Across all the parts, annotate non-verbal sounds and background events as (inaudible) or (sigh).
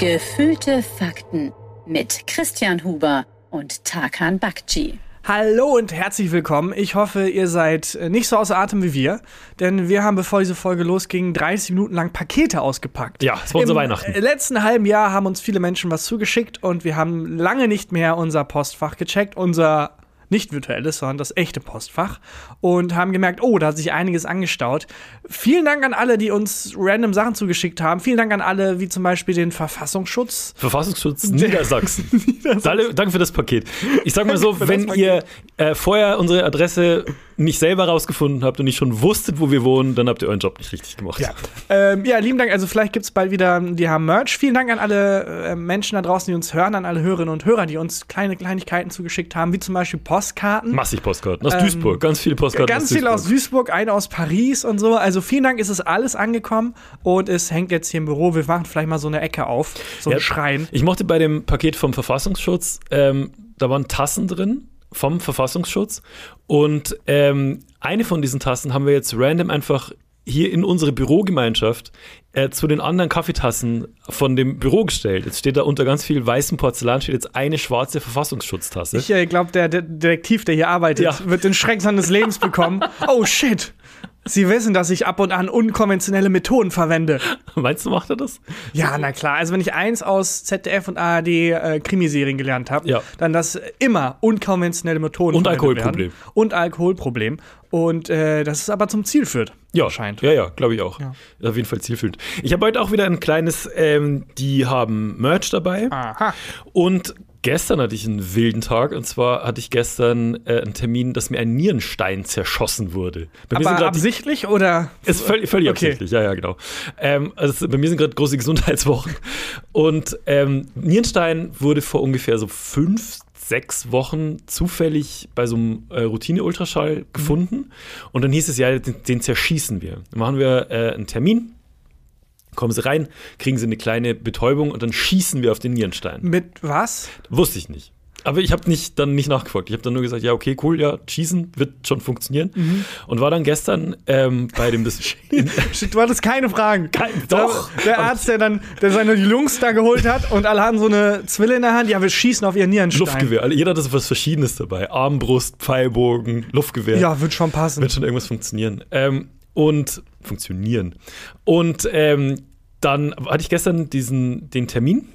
Gefühlte Fakten mit Christian Huber und Tarkan Bakci. Hallo und herzlich willkommen. Ich hoffe, ihr seid äh, nicht so außer Atem wie wir, denn wir haben, bevor diese Folge losging, 30 Minuten lang Pakete ausgepackt. Ja, es war unser Im Weihnachten. äh, letzten halben Jahr haben uns viele Menschen was zugeschickt und wir haben lange nicht mehr unser Postfach gecheckt, unser nicht virtuelles, sondern das echte Postfach und haben gemerkt, oh, da hat sich einiges angestaut. Vielen Dank an alle, die uns random Sachen zugeschickt haben. Vielen Dank an alle, wie zum Beispiel den Verfassungsschutz. Verfassungsschutz (laughs) (laughs) Niedersachsen. Danke danke für das Paket. Ich sag mal so, (laughs) wenn ihr äh, vorher unsere Adresse nicht selber rausgefunden habt und nicht schon wusstet, wo wir wohnen, dann habt ihr euren Job nicht richtig gemacht. Ja. ähm, ja, lieben Dank. Also vielleicht gibt es bald wieder, die haben Merch. Vielen Dank an alle äh, Menschen da draußen, die uns hören, an alle Hörerinnen und Hörer, die uns kleine Kleinigkeiten zugeschickt haben, wie zum Beispiel Postkarten. Massig Postkarten. Aus Ähm, Duisburg. Ganz viele Postkarten. Ganz viel aus Duisburg, eine aus Paris und so. Also vielen Dank, ist es alles angekommen und es hängt jetzt hier im Büro. Wir machen vielleicht mal so eine Ecke auf, so ein Ja. Schrein. Ich mochte bei dem Paket vom Verfassungsschutz, ähm, da waren Tassen drin vom Verfassungsschutz und ähm, eine von diesen Tassen haben wir jetzt random einfach hier in unsere Bürogemeinschaft äh, zu den anderen Kaffeetassen von dem Büro gestellt. Jetzt steht da unter ganz viel weißem Porzellan steht jetzt eine schwarze Verfassungsschutztasse. Ich äh, glaube, der, der Detektiv, der hier arbeitet, Ja. wird den Schreck seines Lebens bekommen. (laughs) Oh shit! Sie wissen, dass ich ab und an unkonventionelle Methoden verwende. Meinst du, macht er das? Ja, na klar. Also wenn ich eins aus ZDF und ARD äh, Krimiserien gelernt habe, Ja. dann dass immer unkonventionelle Methoden Und Alkoholproblem. Und Alkoholproblem. Und äh, dass es aber zum Ziel führt. Ja, scheint. Ja, ja, glaube ich auch. Ja. Auf jeden Fall zielführend. Ich habe heute auch wieder ein kleines, ähm, die haben Merch dabei. Aha. Und gestern hatte ich einen wilden Tag. Und zwar hatte ich gestern äh, einen Termin, dass mir ein Nierenstein zerschossen wurde. Bei mir sind Aber die- absichtlich oder? ist völlig, völlig Okay. absichtlich, ja, ja, genau. Ähm, also bei mir sind gerade große Gesundheitswochen. Und ähm, Nierenstein wurde vor ungefähr so fünf, sechs Wochen zufällig bei so einem äh, Routine-Ultraschall gefunden. Und dann hieß es ja, den, den zerschießen wir. Dann machen wir äh, einen Termin. Kommen sie rein, kriegen sie eine kleine Betäubung und dann schießen wir auf den Nierenstein. Mit was? Wusste ich nicht. Aber ich habe nicht, dann nicht nachgefragt. Ich habe dann nur gesagt, ja, okay, cool, ja, schießen wird schon funktionieren. Mhm. Und war dann gestern ähm, bei dem Bis (laughs) Shit, Du hattest keine Fragen. Kein- doch. Der Arzt, der dann der seine Jungs da geholt hat und alle haben so eine Zwille in der Hand. Ja, wir schießen auf ihren Nierenstein. Luftgewehr. Also Jeder hat so was Verschiedenes dabei. Armbrust, Pfeilbogen, Luftgewehr. Ja, wird schon passen. Wird schon irgendwas funktionieren. Ähm, und funktionieren. Und ähm, dann hatte ich gestern diesen, den Termin.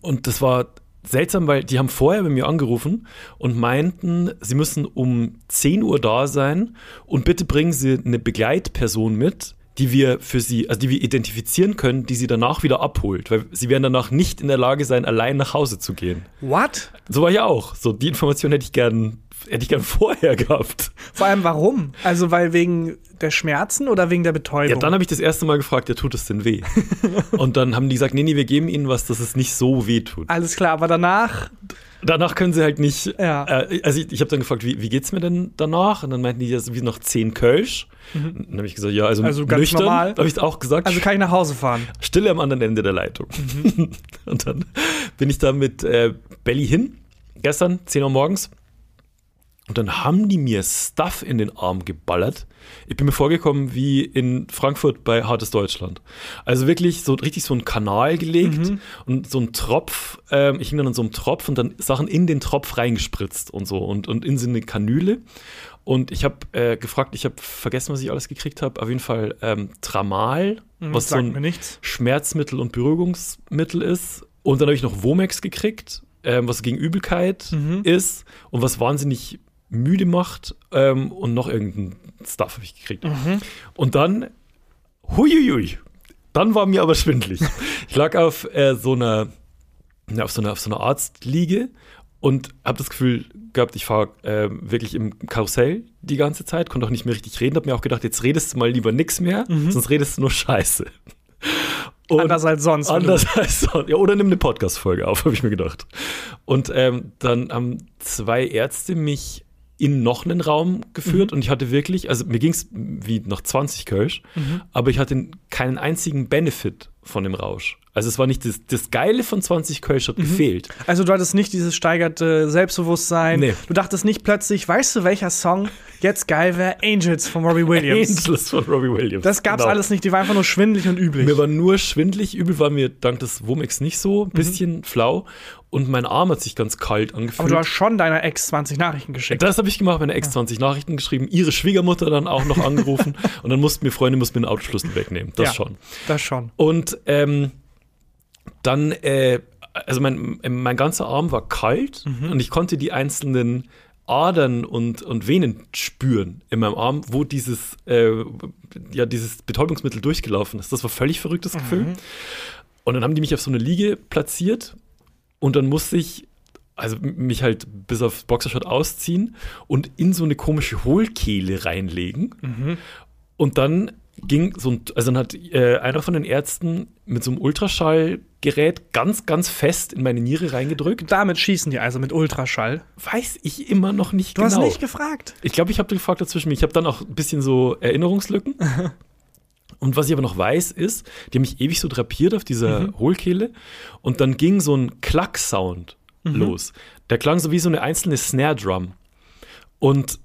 Und das war seltsam, weil die haben vorher bei mir angerufen und meinten, sie müssen um 10 Uhr da sein und bitte bringen sie eine Begleitperson mit, die wir für sie, also die wir identifizieren können, die sie danach wieder abholt, weil sie werden danach nicht in der Lage sein, allein nach Hause zu gehen. What? So war ja auch. So, die Information hätte ich gern, hätte ich gern vorher gehabt. Vor allem warum? Also weil wegen der Schmerzen oder wegen der Betäubung? Ja, dann habe ich das erste Mal gefragt, ja, tut es denn weh? (laughs) Und dann haben die gesagt, nee, nee, wir geben ihnen was, dass es nicht so weh tut. Alles klar, aber danach, Danach können sie halt nicht. Ja. Äh, also ich, ich habe dann gefragt, wie, wie geht's mir denn danach? Und dann meinten die, das wie noch 10 Kölsch. Und dann habe ich gesagt, ja, also, Mhm. Also ganz nüchtern. normal. Habe ich auch gesagt. also kann ich nach Hause fahren. Stille am anderen Ende der Leitung. Mhm. (laughs) Und dann bin ich da mit äh, Belly hin, gestern, 10 Uhr morgens. Und dann haben die mir Stuff in den Arm geballert. Ich bin mir vorgekommen wie in Frankfurt bei Hartes Deutschland. Also wirklich so richtig so einen Kanal gelegt Mhm. und so ein Tropf. Ähm, ich hing dann an so einem Tropf und dann Sachen in den Tropf reingespritzt und so und, und in so eine Kanüle. Und ich habe äh, gefragt, ich habe vergessen, was ich alles gekriegt habe. Auf jeden Fall ähm, Tramal, was so ein. Schmerzmittel und Beruhigungsmittel ist. Und dann habe ich noch Womex gekriegt, ähm, was gegen Übelkeit Mhm. ist und was wahnsinnig müde macht. Ähm, und noch irgendein Stuff habe ich gekriegt. Mhm. Und dann, huiuiui, dann war mir aber schwindlig. (laughs) ich lag auf äh, so einer, auf so einer, auf so einer Arztliege und habe das Gefühl gehabt, ich fahre äh, wirklich im Karussell die ganze Zeit, konnte auch nicht mehr richtig reden, habe mir auch gedacht, jetzt redest du mal lieber nix mehr, sonst redest du nur Scheiße. Und (laughs) Mhm. Anders als sonst. du- Anders als sonst. Ja, oder nimm eine Podcast-Folge auf, habe ich mir gedacht. Und ähm, dann haben zwei Ärzte mich in noch einen Raum geführt Mhm. und ich hatte wirklich, also mir ging es wie nach 20 Kölsch, Mhm. aber ich hatte keinen einzigen Benefit von dem Rausch. Also es war nicht das, das Geile von 20 Kölsch Mhm. hat gefehlt. Also du hattest nicht dieses steigerte Selbstbewusstsein. Nee. Du dachtest nicht plötzlich, weißt du, welcher Song jetzt geil wäre Angels von Robbie Williams. Angels von Robbie Williams. Das gab's Genau. alles nicht, die war einfach nur schwindelig und üblich. Mir war nur schwindlig, übel war mir dank des Womex nicht so, ein bisschen flau und mein Arm hat sich ganz kalt angefühlt. Aber du hast schon deiner Ex 20 Nachrichten geschickt. das habe ich gemacht, meine Ex 20 Nachrichten geschrieben, ihre Schwiegermutter dann auch noch angerufen (laughs) und dann mussten mir Freunde mussten mir den Autoschlüssel wegnehmen. Das Ja. schon. Das schon. Und ähm, dann, äh, also mein, mein ganzer Arm war kalt und ich konnte die einzelnen Adern und, und Venen spüren in meinem Arm, wo dieses, äh, ja, dieses Betäubungsmittel durchgelaufen ist. Das war völlig verrücktes Gefühl. Und dann haben die mich auf so eine Liege platziert und dann musste ich also mich halt bis auf Boxershot ausziehen und in so eine komische Hohlkehle reinlegen. Und dann ging so ein, also dann hat äh, einer von den Ärzten mit so einem Ultraschallgerät ganz, ganz fest in meine Niere reingedrückt. Damit schießen die also mit Ultraschall. Weiß ich immer noch nicht Du genau. hast nicht gefragt. Ich glaube, ich habe gefragt dazwischen. Ich habe dann auch ein bisschen so Erinnerungslücken. (laughs) Und was ich aber noch weiß, ist, die haben mich ewig so drapiert auf dieser Hohlkehle und dann ging so ein Klack-Sound los. Der klang so wie so eine einzelne Snare-Drum. Und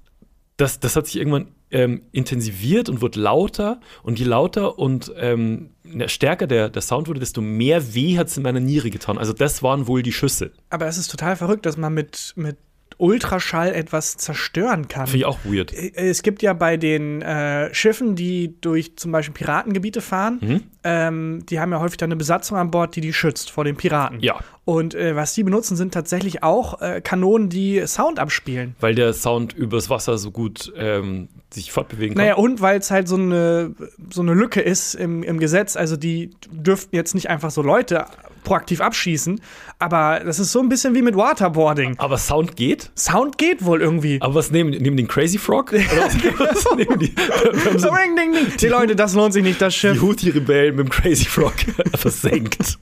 das, das hat sich irgendwann ähm, intensiviert und wurde lauter. Und je lauter und ähm, ne, stärker der, der Sound wurde, desto mehr weh hat es in meiner Niere getan. Also das waren wohl die Schüsse. Aber es ist total verrückt, dass man mit, mit Ultraschall etwas zerstören kann. Finde ich auch weird. Äh, Es gibt ja bei den äh, Schiffen, die durch zum Beispiel Piratengebiete fahren, Mhm. ähm, die haben ja häufig dann eine Besatzung an Bord, die die schützt vor den Piraten. Ja. Und äh, was die benutzen, sind tatsächlich auch äh, Kanonen, die Sound abspielen. Weil der Sound übers Wasser so gut ähm, sich fortbewegen kann. Naja, und weil es halt so eine, so eine Lücke ist im, im Gesetz. Also die dürften jetzt nicht einfach so Leute proaktiv abschießen. Aber das ist so ein bisschen wie mit Waterboarding. Aber Sound geht? Sound geht wohl irgendwie. Aber was nehmen, nehmen den Crazy Frog? (laughs) Oder was, was nehmen die? (laughs) So, ring, ding, ding. Die Leute, das lohnt sich nicht, das die Schiff. Houthi-Rebellen mit dem Crazy Frog (laughs) versenkt.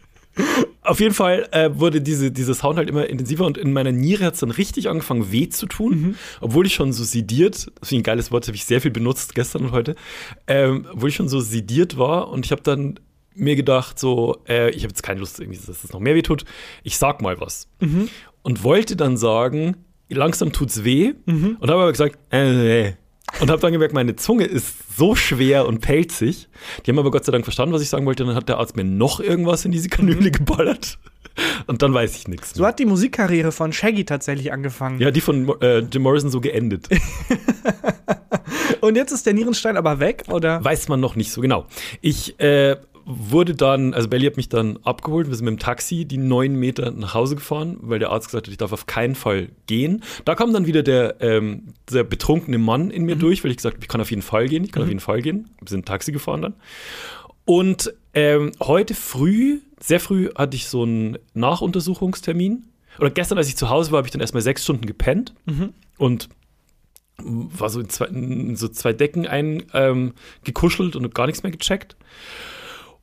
Auf jeden Fall äh, wurde diese, diese Sound halt immer intensiver und in meiner Niere hat es dann richtig angefangen weh zu tun, obwohl ich schon so sediert, das ist ein geiles Wort, habe ich sehr viel benutzt gestern und heute, ähm, obwohl ich schon so sediert war und ich habe dann mir gedacht, so, äh, ich habe jetzt keine Lust, irgendwie, dass es noch mehr weh tut, ich sag mal was. Und wollte dann sagen, langsam tut's weh und habe aber gesagt, äh, äh. Und habe dann gemerkt, meine Zunge ist so schwer und pelzig. Die haben aber Gott sei Dank verstanden, was ich sagen wollte. Und dann hat der Arzt mir noch irgendwas in diese Kanüle geballert. Und dann weiß ich nichts. So hat die Musikkarriere von Shaggy tatsächlich angefangen. Ja, die von äh, Jim Morrison so geendet. (laughs) Und jetzt ist der Nierenstein aber weg, oder? Weiß man noch nicht so genau. Ich äh, wurde dann, also Belly hat mich dann abgeholt, wir sind mit dem Taxi die neun Meter nach Hause gefahren, weil der Arzt gesagt hat, ich darf auf keinen Fall gehen. Da kam dann wieder der, ähm, der betrunkene Mann in mir durch, weil ich gesagt habe, ich kann auf jeden Fall gehen, ich kann auf jeden Fall gehen. Wir sind Taxi gefahren dann. Und ähm, heute früh, sehr früh, hatte ich so einen Nachuntersuchungstermin. Oder gestern, als ich zu Hause war, habe ich dann erstmal sechs Stunden gepennt und war so in zwei, in so zwei Decken ein ähm, und gar nichts mehr gecheckt.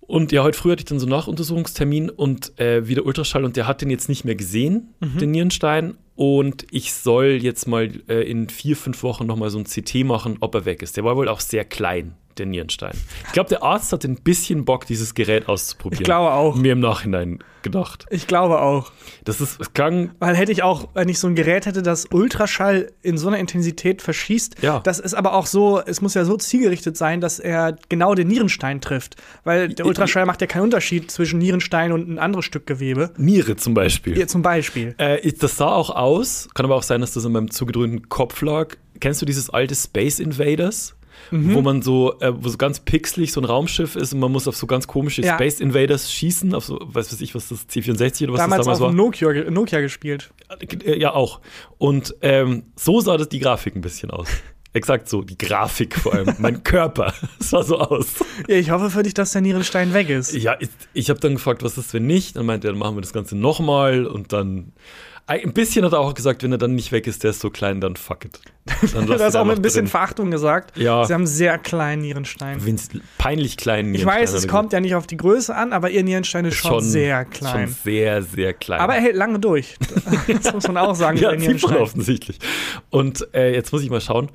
Und ja, heute früh hatte ich dann so einen Nachuntersuchungstermin und äh, wieder Ultraschall und der hat den jetzt nicht mehr gesehen, den Nierenstein. Und ich soll jetzt mal äh, in vier, fünf Wochen nochmal so ein CT machen, ob er weg ist. Der war wohl auch sehr klein, der Nierenstein. Ich glaube, der Arzt hat ein bisschen Bock, dieses Gerät auszuprobieren. Ich glaube auch. Mir im Nachhinein gedacht. Ich glaube auch. Das ist, es klang Weil hätte ich auch, wenn ich so ein Gerät hätte, das Ultraschall in so einer Intensität verschießt, Ja. das ist aber auch so, es muss ja so zielgerichtet sein, dass er genau den Nierenstein trifft. Weil der Ultraschall macht ja keinen Unterschied zwischen Nierenstein und ein anderes Stück Gewebe. Niere zum Beispiel. Hier zum Beispiel. Äh, das sah auch aus, kann aber auch sein, dass das in meinem zugedröhnten Kopf lag. Kennst du dieses alte Space Invaders? Wo man so, äh, wo so ganz pixelig so ein Raumschiff ist und man muss auf so ganz komische Ja. Space Invaders schießen, auf so, weiß weiß ich, was das C64 oder was Damals, das damals war. Nokia, Nokia gespielt. Äh, Ja, auch. Und ähm, so sah das die Grafik ein bisschen aus. (laughs) Exakt so, die Grafik vor allem, mein Körper (laughs) sah so aus. Ja, ich hoffe für dich, dass der Nierenstein weg ist. Ja, ich, ich habe dann gefragt, was ist, wenn nicht? Dann meinte er, dann machen wir das Ganze nochmal und dann. Ein bisschen hat er auch gesagt, wenn er dann nicht weg ist, der ist so klein, dann fuck it. Dann (laughs) hast ihn auch mit ein bisschen drin. Verachtung gesagt. Ja. Sie haben sehr kleinen Nierenstein. Peinlich kleinen Ich weiß, es kommt ja nicht auf die Größe an, aber ihr Nierenstein ist schon, sehr klein. Schon sehr, sehr klein. aber er hält lange durch. (laughs) Das muss man auch sagen. ja, sieht man Nierenstein. offensichtlich. Und äh, jetzt muss ich mal schauen,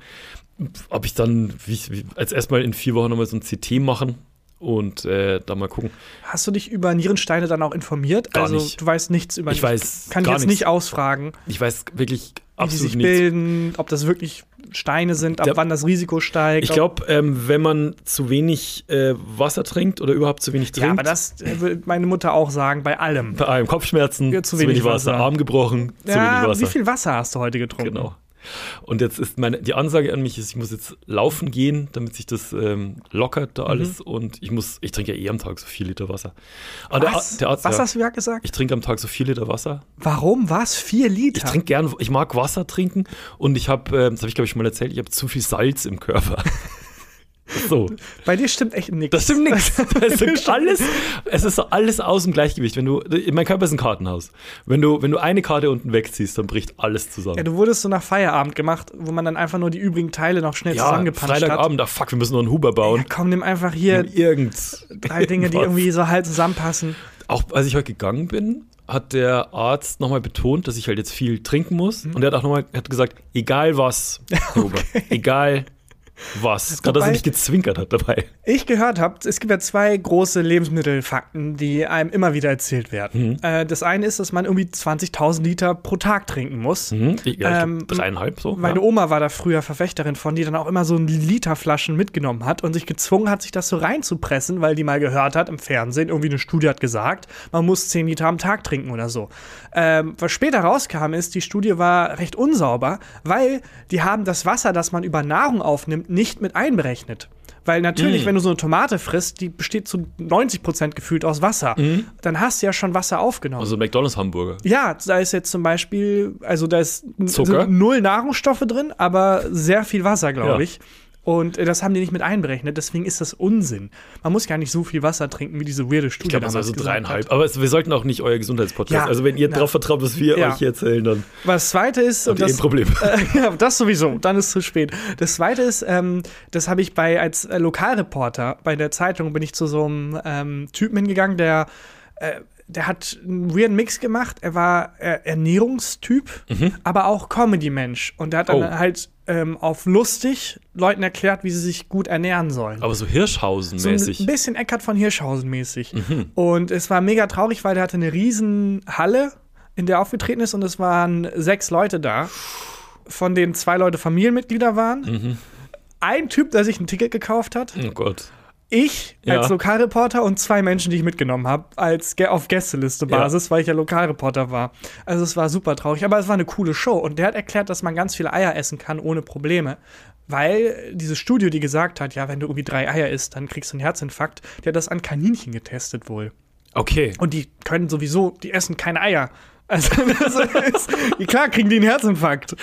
ob ich dann wie, wie, als erstmal in vier Wochen nochmal so ein CT machen und äh, da mal gucken. Hast du dich über Nierensteine dann auch informiert? Gar also nicht. du weißt nichts über Ich weiß Kann ich gar jetzt nichts. nicht ausfragen. Ich weiß wirklich wie die Absolut sich nichts. bilden, ob das wirklich Steine sind, ab Der- wann das Risiko steigt. Ich ob- glaube, ähm, wenn man zu wenig äh, Wasser trinkt oder überhaupt zu wenig trinkt, Ja, aber das äh, würde meine Mutter auch sagen, bei allem. bei allem Kopfschmerzen, Ja, zu wenig Wasser. Arm gebrochen, zu Ja, wenig Wasser. wie viel Wasser hast du heute getrunken? Genau. Und jetzt ist meine, die Ansage an mich ist, ich muss jetzt laufen gehen, damit sich das ähm, lockert da alles. Mhm. Und ich muss, ich trinke ja eh am Tag so vier Liter Wasser. Aber der, Was, Ar- der Arzt, Was ja, hast du gerade gesagt? ich trinke am Tag so vier Liter Wasser. Warum? Was? Vier Liter? Ich trinke gern, ich mag Wasser trinken und ich habe, äh, das habe ich glaube ich schon mal erzählt, ich habe zu viel Salz im Körper. (laughs) so. Bei dir stimmt echt nichts. Das stimmt nichts. (laughs) Ist alles, es ist so alles aus dem Gleichgewicht. Wenn du, mein Körper ist ein Kartenhaus. Wenn du, wenn du eine Karte unten wegziehst, dann bricht alles zusammen. Ja, du wurdest so nach Feierabend gemacht, wo man dann einfach nur die übrigen Teile noch schnell Ja, zusammengepanscht hat. Freitagabend, ah fuck, wir müssen noch einen Huber bauen. Ja, komm, nimm einfach hier Irgend. drei Dinge, die irgendwie so halt zusammenpassen. Auch als ich heute gegangen bin, hat der Arzt nochmal betont, dass ich halt jetzt viel trinken muss. Mhm. Und er hat auch nochmal hat gesagt, egal was, Herr Huber, (laughs) egal was. Gerade, dass er nicht gezwinkert hat dabei. Ich gehört habe, es gibt ja zwei große Lebensmittelfakten, die einem immer wieder erzählt werden. Äh, das eine ist, dass man irgendwie 20.000 Liter pro Tag trinken muss. Hm? Ja, Ähm, dreieinhalb so. Meine ja. Oma war da früher Verfechterin von, die dann auch immer so ein Liter Flaschen mitgenommen hat und sich gezwungen hat, sich das so reinzupressen, weil die mal gehört hat im Fernsehen, irgendwie eine Studie hat gesagt, man muss 10 Liter am Tag trinken oder so. Ähm, was später rauskam, ist, die Studie war recht unsauber, weil die haben das Wasser, das man über Nahrung aufnimmt, nicht mit einberechnet. Weil natürlich, Mm. wenn du so eine Tomate frisst, die besteht zu 90% gefühlt aus Wasser, dann hast du ja schon Wasser aufgenommen. Also McDonalds-Hamburger. Ja, da ist jetzt zum Beispiel, also da ist Zucker? null Nahrungsstoffe drin, aber sehr viel Wasser, glaube Ja. ich. Und äh, das haben die nicht mit einberechnet, deswegen ist das Unsinn. Man muss gar nicht so viel Wasser trinken, wie diese weirde Studie Ich glaube, das ist also dreieinhalb. hat. Aber es, wir sollten auch nicht euer Gesundheitspodcast. Ja. also wenn ihr Na. darauf vertraut, was wir Ja. euch hier erzählen, dann Was zweite ist, und ihr eh ein das, Problem. (laughs) äh, ja, das sowieso, dann ist es zu spät. Das zweite ist, ähm, das habe ich bei als äh, Lokalreporter bei der Zeitung bin ich zu so einem ähm, Typen hingegangen, der äh, der hat einen weirden Mix gemacht. Er war äh, Ernährungstyp, aber auch Comedy-Mensch. Und der hat dann Mhm. Oh. halt ähm, auf lustig Leuten erklärt, wie sie sich gut ernähren sollen. Aber so So ein Hirschhausen-mäßig. bisschen Eckart von Hirschhausen mäßig. Mhm. Und es war mega traurig, weil der hatte eine riesen Halle, in der er aufgetreten ist und es waren sechs Leute da, von denen zwei Leute Familienmitglieder waren. Mhm. Ein Typ, der sich ein Ticket gekauft hat. oh Gott. Ich Ja. als Lokalreporter und zwei Menschen, die ich mitgenommen habe, als auf Gästeliste-Basis, weil ich ja Lokalreporter war. Also es war super traurig, aber es war eine coole Show. Und der hat erklärt, dass man ganz viele Eier essen kann ohne Probleme. Weil diese Studie, die gesagt hat, ja, wenn du irgendwie drei Eier isst, dann kriegst du einen Herzinfarkt, der hat das an Kaninchen getestet wohl. Okay. Und die können sowieso, die essen keine Eier. Also (laughs) ist, klar kriegen die einen Herzinfarkt.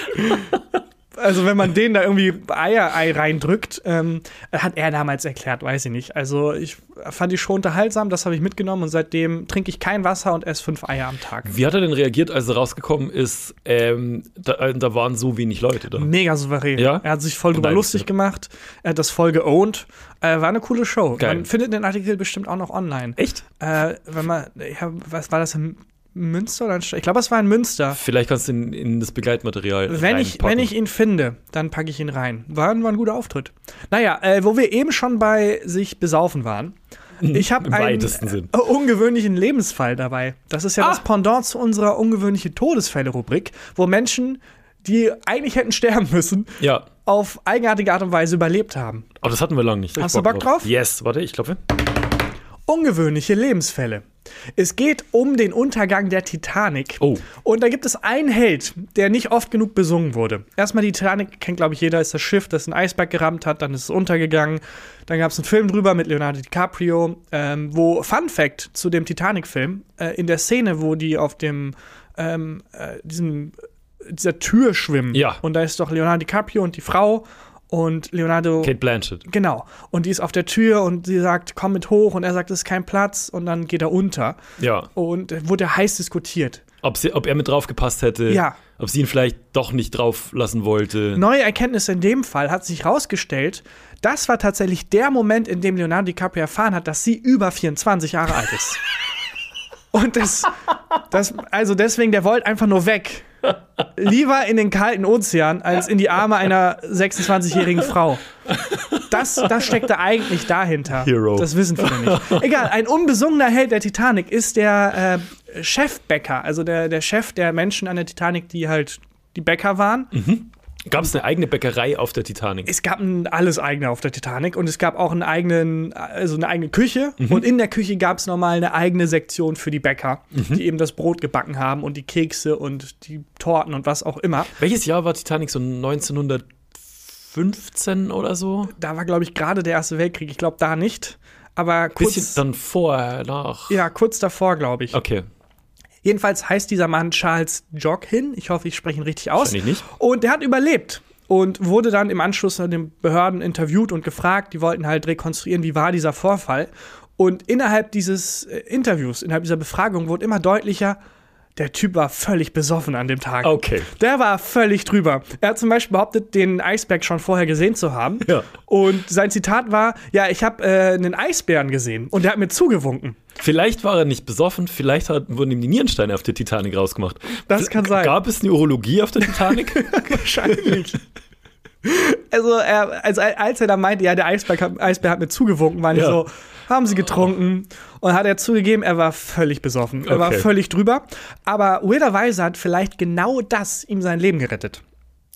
Also wenn man denen da irgendwie Eier-Ei reindrückt, ähm, hat er damals erklärt, weiß ich nicht. Also ich fand die schon unterhaltsam, das habe ich mitgenommen und seitdem trinke ich kein Wasser und esse fünf Eier am Tag. Wie hat er denn reagiert, als er rausgekommen ist? Ähm, da, äh, da waren so wenig Leute da. Mega souverän. Ja? Er hat sich voll drüber lustig gemacht. Er hat das voll geowned. Äh, war eine coole Show. Geil. Man findet den Artikel bestimmt auch noch online. Echt? Äh, wenn man, ja, was war das in Münster oder in Ich glaube, es war in Münster. Vielleicht kannst du ihn in das Begleitmaterial Wenn ich, wenn ich ihn finde, dann packe ich ihn rein. War, war ein guter Auftritt. Naja, äh, wo wir eben schon bei sich besaufen waren. Ich habe einen Sinn. äh, ungewöhnlichen Lebensfall dabei. Das ist ja Ah. das Pendant zu unserer ungewöhnliche Todesfälle-Rubrik, wo Menschen, die eigentlich hätten sterben müssen, Ja. auf eigenartige Art und Weise überlebt haben. Aber das hatten wir lange nicht. Ich Hast du Bock drauf? Yes. Warte, ich klopfe. Ungewöhnliche Lebensfälle. Es geht um den Untergang der Titanic. Oh. Und da gibt es einen Held, der nicht oft genug besungen wurde. Erstmal die Titanic, kennt glaube ich jeder, ist das Schiff, das einen Eisberg gerammt hat, dann ist es untergegangen. Dann gab es einen Film drüber mit Leonardo DiCaprio, ähm, wo, Fun Fact zu dem Titanic-Film, äh, in der Szene, wo die auf dem, ähm, äh, diesem, dieser Tür schwimmen. Ja. Und da ist doch Leonardo DiCaprio und die Frau und Leonardo. Kate Blanchett. Genau. Und die ist auf der Tür und sie sagt, komm mit hoch. Und er sagt, es ist kein Platz. Und dann geht er unter. Ja. Und wurde heiß diskutiert. Ob, sie, ob er mit drauf gepasst hätte. Ja. Ob sie ihn vielleicht doch nicht drauf lassen wollte. Neue Erkenntnis in dem Fall hat sich herausgestellt, das war tatsächlich der Moment, in dem Leonardo DiCaprio erfahren hat, dass sie über 24 Jahre alt ist. (laughs) Und das, das, also deswegen, der wollte einfach nur weg. Lieber in den kalten Ozean als in die Arme einer 26-jährigen Frau. Das, das steckt da eigentlich dahinter. Hero. Das wissen viele nicht. Egal, ein unbesungener Held der Titanic ist der äh, Chefbäcker, also der, der Chef der Menschen an der Titanic, die halt die Bäcker waren. Gab es eine eigene Bäckerei auf der Titanic? Es gab ein alles eigene auf der Titanic und es gab auch einen eigenen, also eine eigene Küche. Und in der Küche gab es nochmal eine eigene Sektion für die Bäcker, die eben das Brot gebacken haben und die Kekse und die Torten und was auch immer. Welches Jahr war Titanic? So 1915 oder so? Da war, glaube ich, gerade der Erste Weltkrieg. Ich glaube da nicht. Aber kurz, Bisschen dann vorher, nach. ja, kurz davor, glaube ich. Okay. Jedenfalls heißt dieser Mann Charles Joghin. Ich hoffe, ich spreche ihn richtig aus. Nicht. Und der hat überlebt und wurde dann im Anschluss an den Behörden interviewt und gefragt. Die wollten halt rekonstruieren, wie war dieser Vorfall. Und innerhalb dieses äh, Interviews, innerhalb dieser Befragung wurde immer deutlicher, der Typ war völlig besoffen an dem Tag. Okay. Der war völlig drüber. Er hat zum Beispiel behauptet, den Eisberg schon vorher gesehen zu haben. Ja. Und sein Zitat war: Ja, ich habe äh, einen Eisbären gesehen und der hat mir zugewunken. Vielleicht war er nicht besoffen, vielleicht hat, wurden ihm die Nierensteine auf der Titanic rausgemacht. Das kann sein. Gab es eine Urologie auf der Titanic? (laughs) Wahrscheinlich. (laughs) Also, er, also, als er da meinte, ja, der Eisbär, hat- Eisbär hat mir zugewunken, die Ja. so, haben sie getrunken. Und hat er zugegeben, er war völlig besoffen. Er war Okay. völlig drüber. Aber weirderweise hat vielleicht genau das ihm sein Leben gerettet.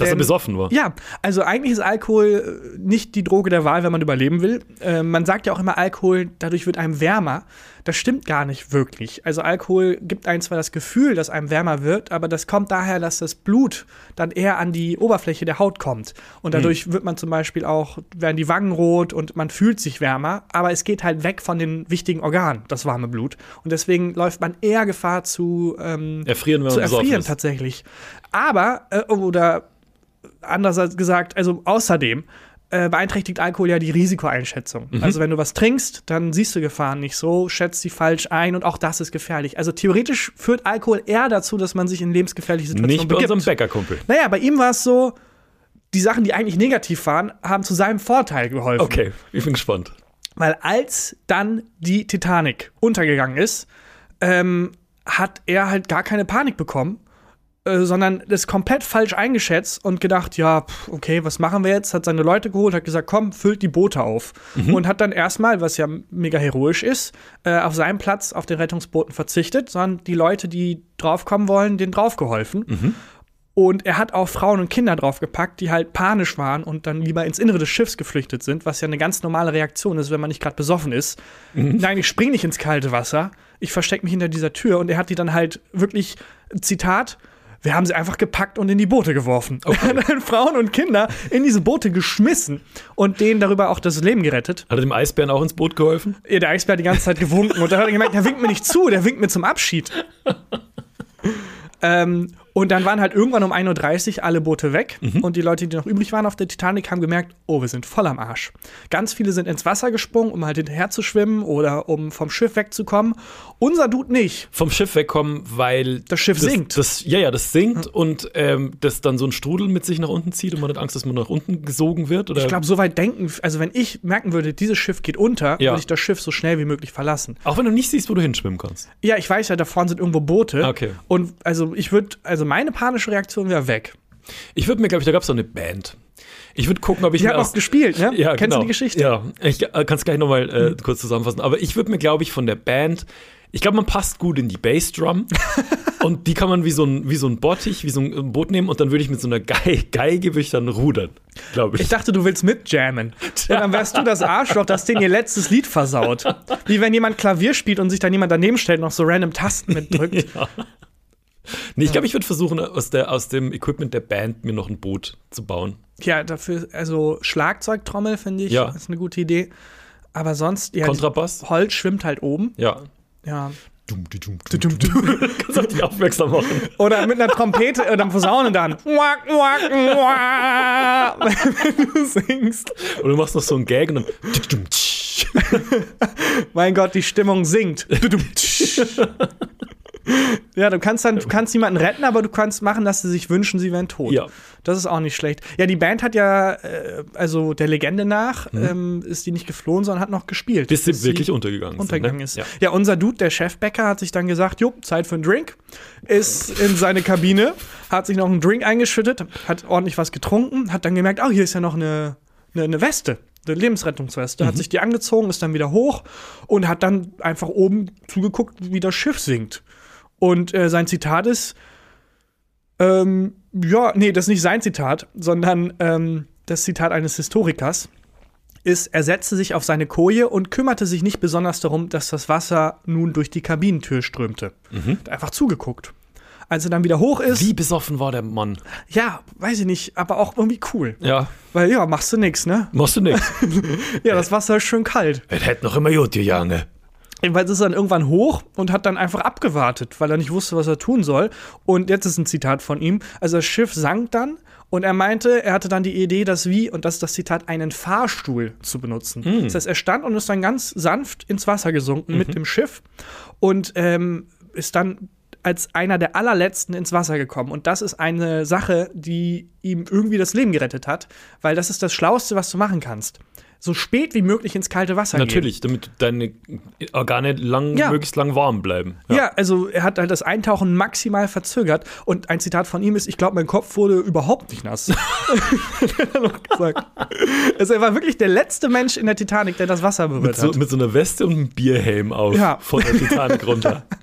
Dass er Denn- besoffen war. Ja, also eigentlich ist Alkohol äh, nicht die Droge der Wahl, wenn man überleben will. Äh, man sagt ja auch immer, Alkohol, dadurch wird einem wärmer. Das stimmt gar nicht wirklich. Also Alkohol gibt einem zwar das Gefühl, dass einem wärmer wird, aber das kommt daher, dass das Blut dann eher an die Oberfläche der Haut kommt. Und dadurch wird man zum Beispiel auch, werden die Wangen rot und man fühlt sich wärmer, aber es geht halt weg von den wichtigen Organen, das warme Blut. Und deswegen läuft man eher Gefahr zu ähm, Erfrieren, wenn zu man erfrieren ist. tatsächlich. Aber, äh, oder anders gesagt, also außerdem äh, beeinträchtigt Alkohol ja die Risikoeinschätzung. Mhm. Also wenn du was trinkst, dann siehst du Gefahren nicht so, schätzt sie falsch ein und auch das ist gefährlich. Also theoretisch führt Alkohol eher dazu, dass man sich in lebensgefährliche Situationen Nicht bei begibt. unserem Bäckerkumpel. Naja, bei ihm war es so, die Sachen, die eigentlich negativ waren, haben zu seinem Vorteil geholfen. Okay, ich bin gespannt. Weil als dann die Titanic untergegangen ist, ähm, hat er halt gar keine Panik bekommen, äh, sondern das komplett falsch eingeschätzt und gedacht, ja, okay, was machen wir jetzt? Hat seine Leute geholt, hat gesagt, komm, füllt die Boote auf. Und hat dann erstmal, was ja mega heroisch ist, äh, auf seinen Platz auf den Rettungsbooten verzichtet, sondern die Leute, die draufkommen wollen, denen draufgeholfen. Und er hat auch Frauen und Kinder draufgepackt, die halt panisch waren und dann lieber ins Innere des Schiffs geflüchtet sind, was ja eine ganz normale Reaktion ist, wenn man nicht gerade besoffen ist. Nein, ich spring nicht ins kalte Wasser, ich verstecke mich hinter dieser Tür und er hat die dann halt wirklich, Zitat, wir haben sie einfach gepackt und in die Boote geworfen. Er hat (laughs) dann Frauen und Kinder in diese Boote geschmissen und denen darüber auch das Leben gerettet. Hat er dem Eisbären auch ins Boot geholfen? Ja, Der Eisbär hat die ganze Zeit gewunken und da hat er gemerkt, der winkt mir nicht zu, der winkt mir zum Abschied. (laughs) ähm, und dann waren halt irgendwann um 1.30 Uhr alle Boote weg und die Leute, die noch übrig waren auf der Titanic, haben gemerkt, oh, wir sind voll am Arsch. Ganz viele sind ins Wasser gesprungen, um halt hinterher zu schwimmen oder um vom Schiff wegzukommen. Unser Dude nicht. Vom Schiff wegkommen, weil Das Schiff das, sinkt. Das, ja, ja, das sinkt und ähm, das dann so ein Strudel mit sich nach unten zieht und man hat Angst, dass man nach unten gesogen wird. Oder? Ich glaube, so weit denken, also wenn ich merken würde, dieses Schiff geht unter, Ja. würde ich das Schiff so schnell wie möglich verlassen. auch wenn du nicht siehst, wo du hinschwimmen kannst. Ja, ich weiß ja, da vorne sind irgendwo Boote. Okay. Und also ich würde, also meine panische Reaktion wäre weg. Ich würde mir, glaube ich, da gab es so eine Band. Ich würde gucken, ob ich Die hat auch gespielt, ne? Ja, Kennst genau. du die Geschichte? Ja, ich äh, kann es gleich nochmal äh, kurz zusammenfassen. Aber ich würde mir, glaube ich, von der Band, ich glaube, man passt gut in die Bassdrum (laughs) und die kann man wie so ein, wie so ein Bottich, wie so ein Boot nehmen und dann würde ich mit so einer Geige, Geige würde ich dann rudern, glaube ich. Ich dachte, du willst mitjammen. Ja, dann wärst du das Arschloch, das denen ihr letztes Lied versaut. Wie wenn jemand Klavier spielt und sich dann jemand daneben stellt und noch so random Tasten mitdrückt. (laughs) (laughs) nee, ich glaube, ich würde versuchen, aus, der, aus dem Equipment der Band mir noch ein Boot zu bauen. Ja, dafür, also Schlagzeugtrommel finde ich, Ja. ist eine gute Idee. Aber sonst, ja, Kontrabass? Holz schwimmt halt oben. Ja. Ja. Dum, di, dum, dum, dum. (laughs) Kannst auf dich aufmerksam machen. Oder mit einer Trompete oder einem Posaune dann. Wack, wack, wack, wenn du singst. Und du machst noch so einen Gag und dann. dum. (laughs) Mein Gott, die Stimmung sinkt. Ja, du kannst dann, du kannst niemanden retten, aber du kannst machen, dass sie sich wünschen, sie wären tot. Ja. Das ist auch nicht schlecht. Ja, die Band hat ja, äh, also der Legende nach, ähm, ist die nicht geflohen, sondern hat noch gespielt. Bis sie wirklich untergegangen, untergegangen sind. ne? ist. Ja. unser Dude, der Chefbäcker, hat sich dann gesagt, jo, Zeit für einen Drink. Ist in seine Kabine, hat sich noch einen Drink eingeschüttet, hat ordentlich was getrunken, hat dann gemerkt, oh, hier ist ja noch eine, eine, eine Weste. Eine Lebensrettungsweste, Mhm. hat sich die angezogen, ist dann wieder hoch und hat dann einfach oben zugeguckt, wie das Schiff sinkt. Und äh, sein Zitat ist: ähm, Ja, nee, das ist nicht sein Zitat, sondern ähm, das Zitat eines Historikers ist, er setzte sich auf seine Koje und kümmerte sich nicht besonders darum, dass das Wasser nun durch die Kabinentür strömte. Hat einfach zugeguckt. Als er dann wieder hoch ist, Wie besoffen war der Mann? ja, weiß ich nicht, aber auch irgendwie cool. Ja, Weil ja, machst du nix, ne? machst du nichts. (laughs) Ja, das Wasser ist schön kalt. Es hätte noch immer gut gegangen. Jedenfalls ist er dann irgendwann hoch und hat dann einfach abgewartet, weil er nicht wusste, was er tun soll. Und jetzt ist ein Zitat von ihm. Also das Schiff sank dann und er meinte, er hatte dann die Idee, das wie, und das ist das Zitat, einen Fahrstuhl zu benutzen. Das heißt, er stand und ist dann ganz sanft ins Wasser gesunken mit dem Schiff und ähm, ist dann als einer der allerletzten ins Wasser gekommen. Und das ist eine Sache, die ihm irgendwie das Leben gerettet hat, weil das ist das Schlauste, was du machen kannst. So spät wie möglich ins kalte Wasser gehen. Natürlich, damit deine Organe lang, Ja. möglichst lang warm bleiben. Ja. also er hat halt das Eintauchen maximal verzögert. Und ein Zitat von ihm ist: Ich glaube, mein Kopf wurde überhaupt nicht nass. (laughs) (laughs) hat er noch gesagt. Also er war wirklich der letzte Mensch in der Titanic, der das Wasser berührt Mit so, hat. mit so einer Weste und einem Bierhelm auf Ja. von der Titanic runter. (laughs)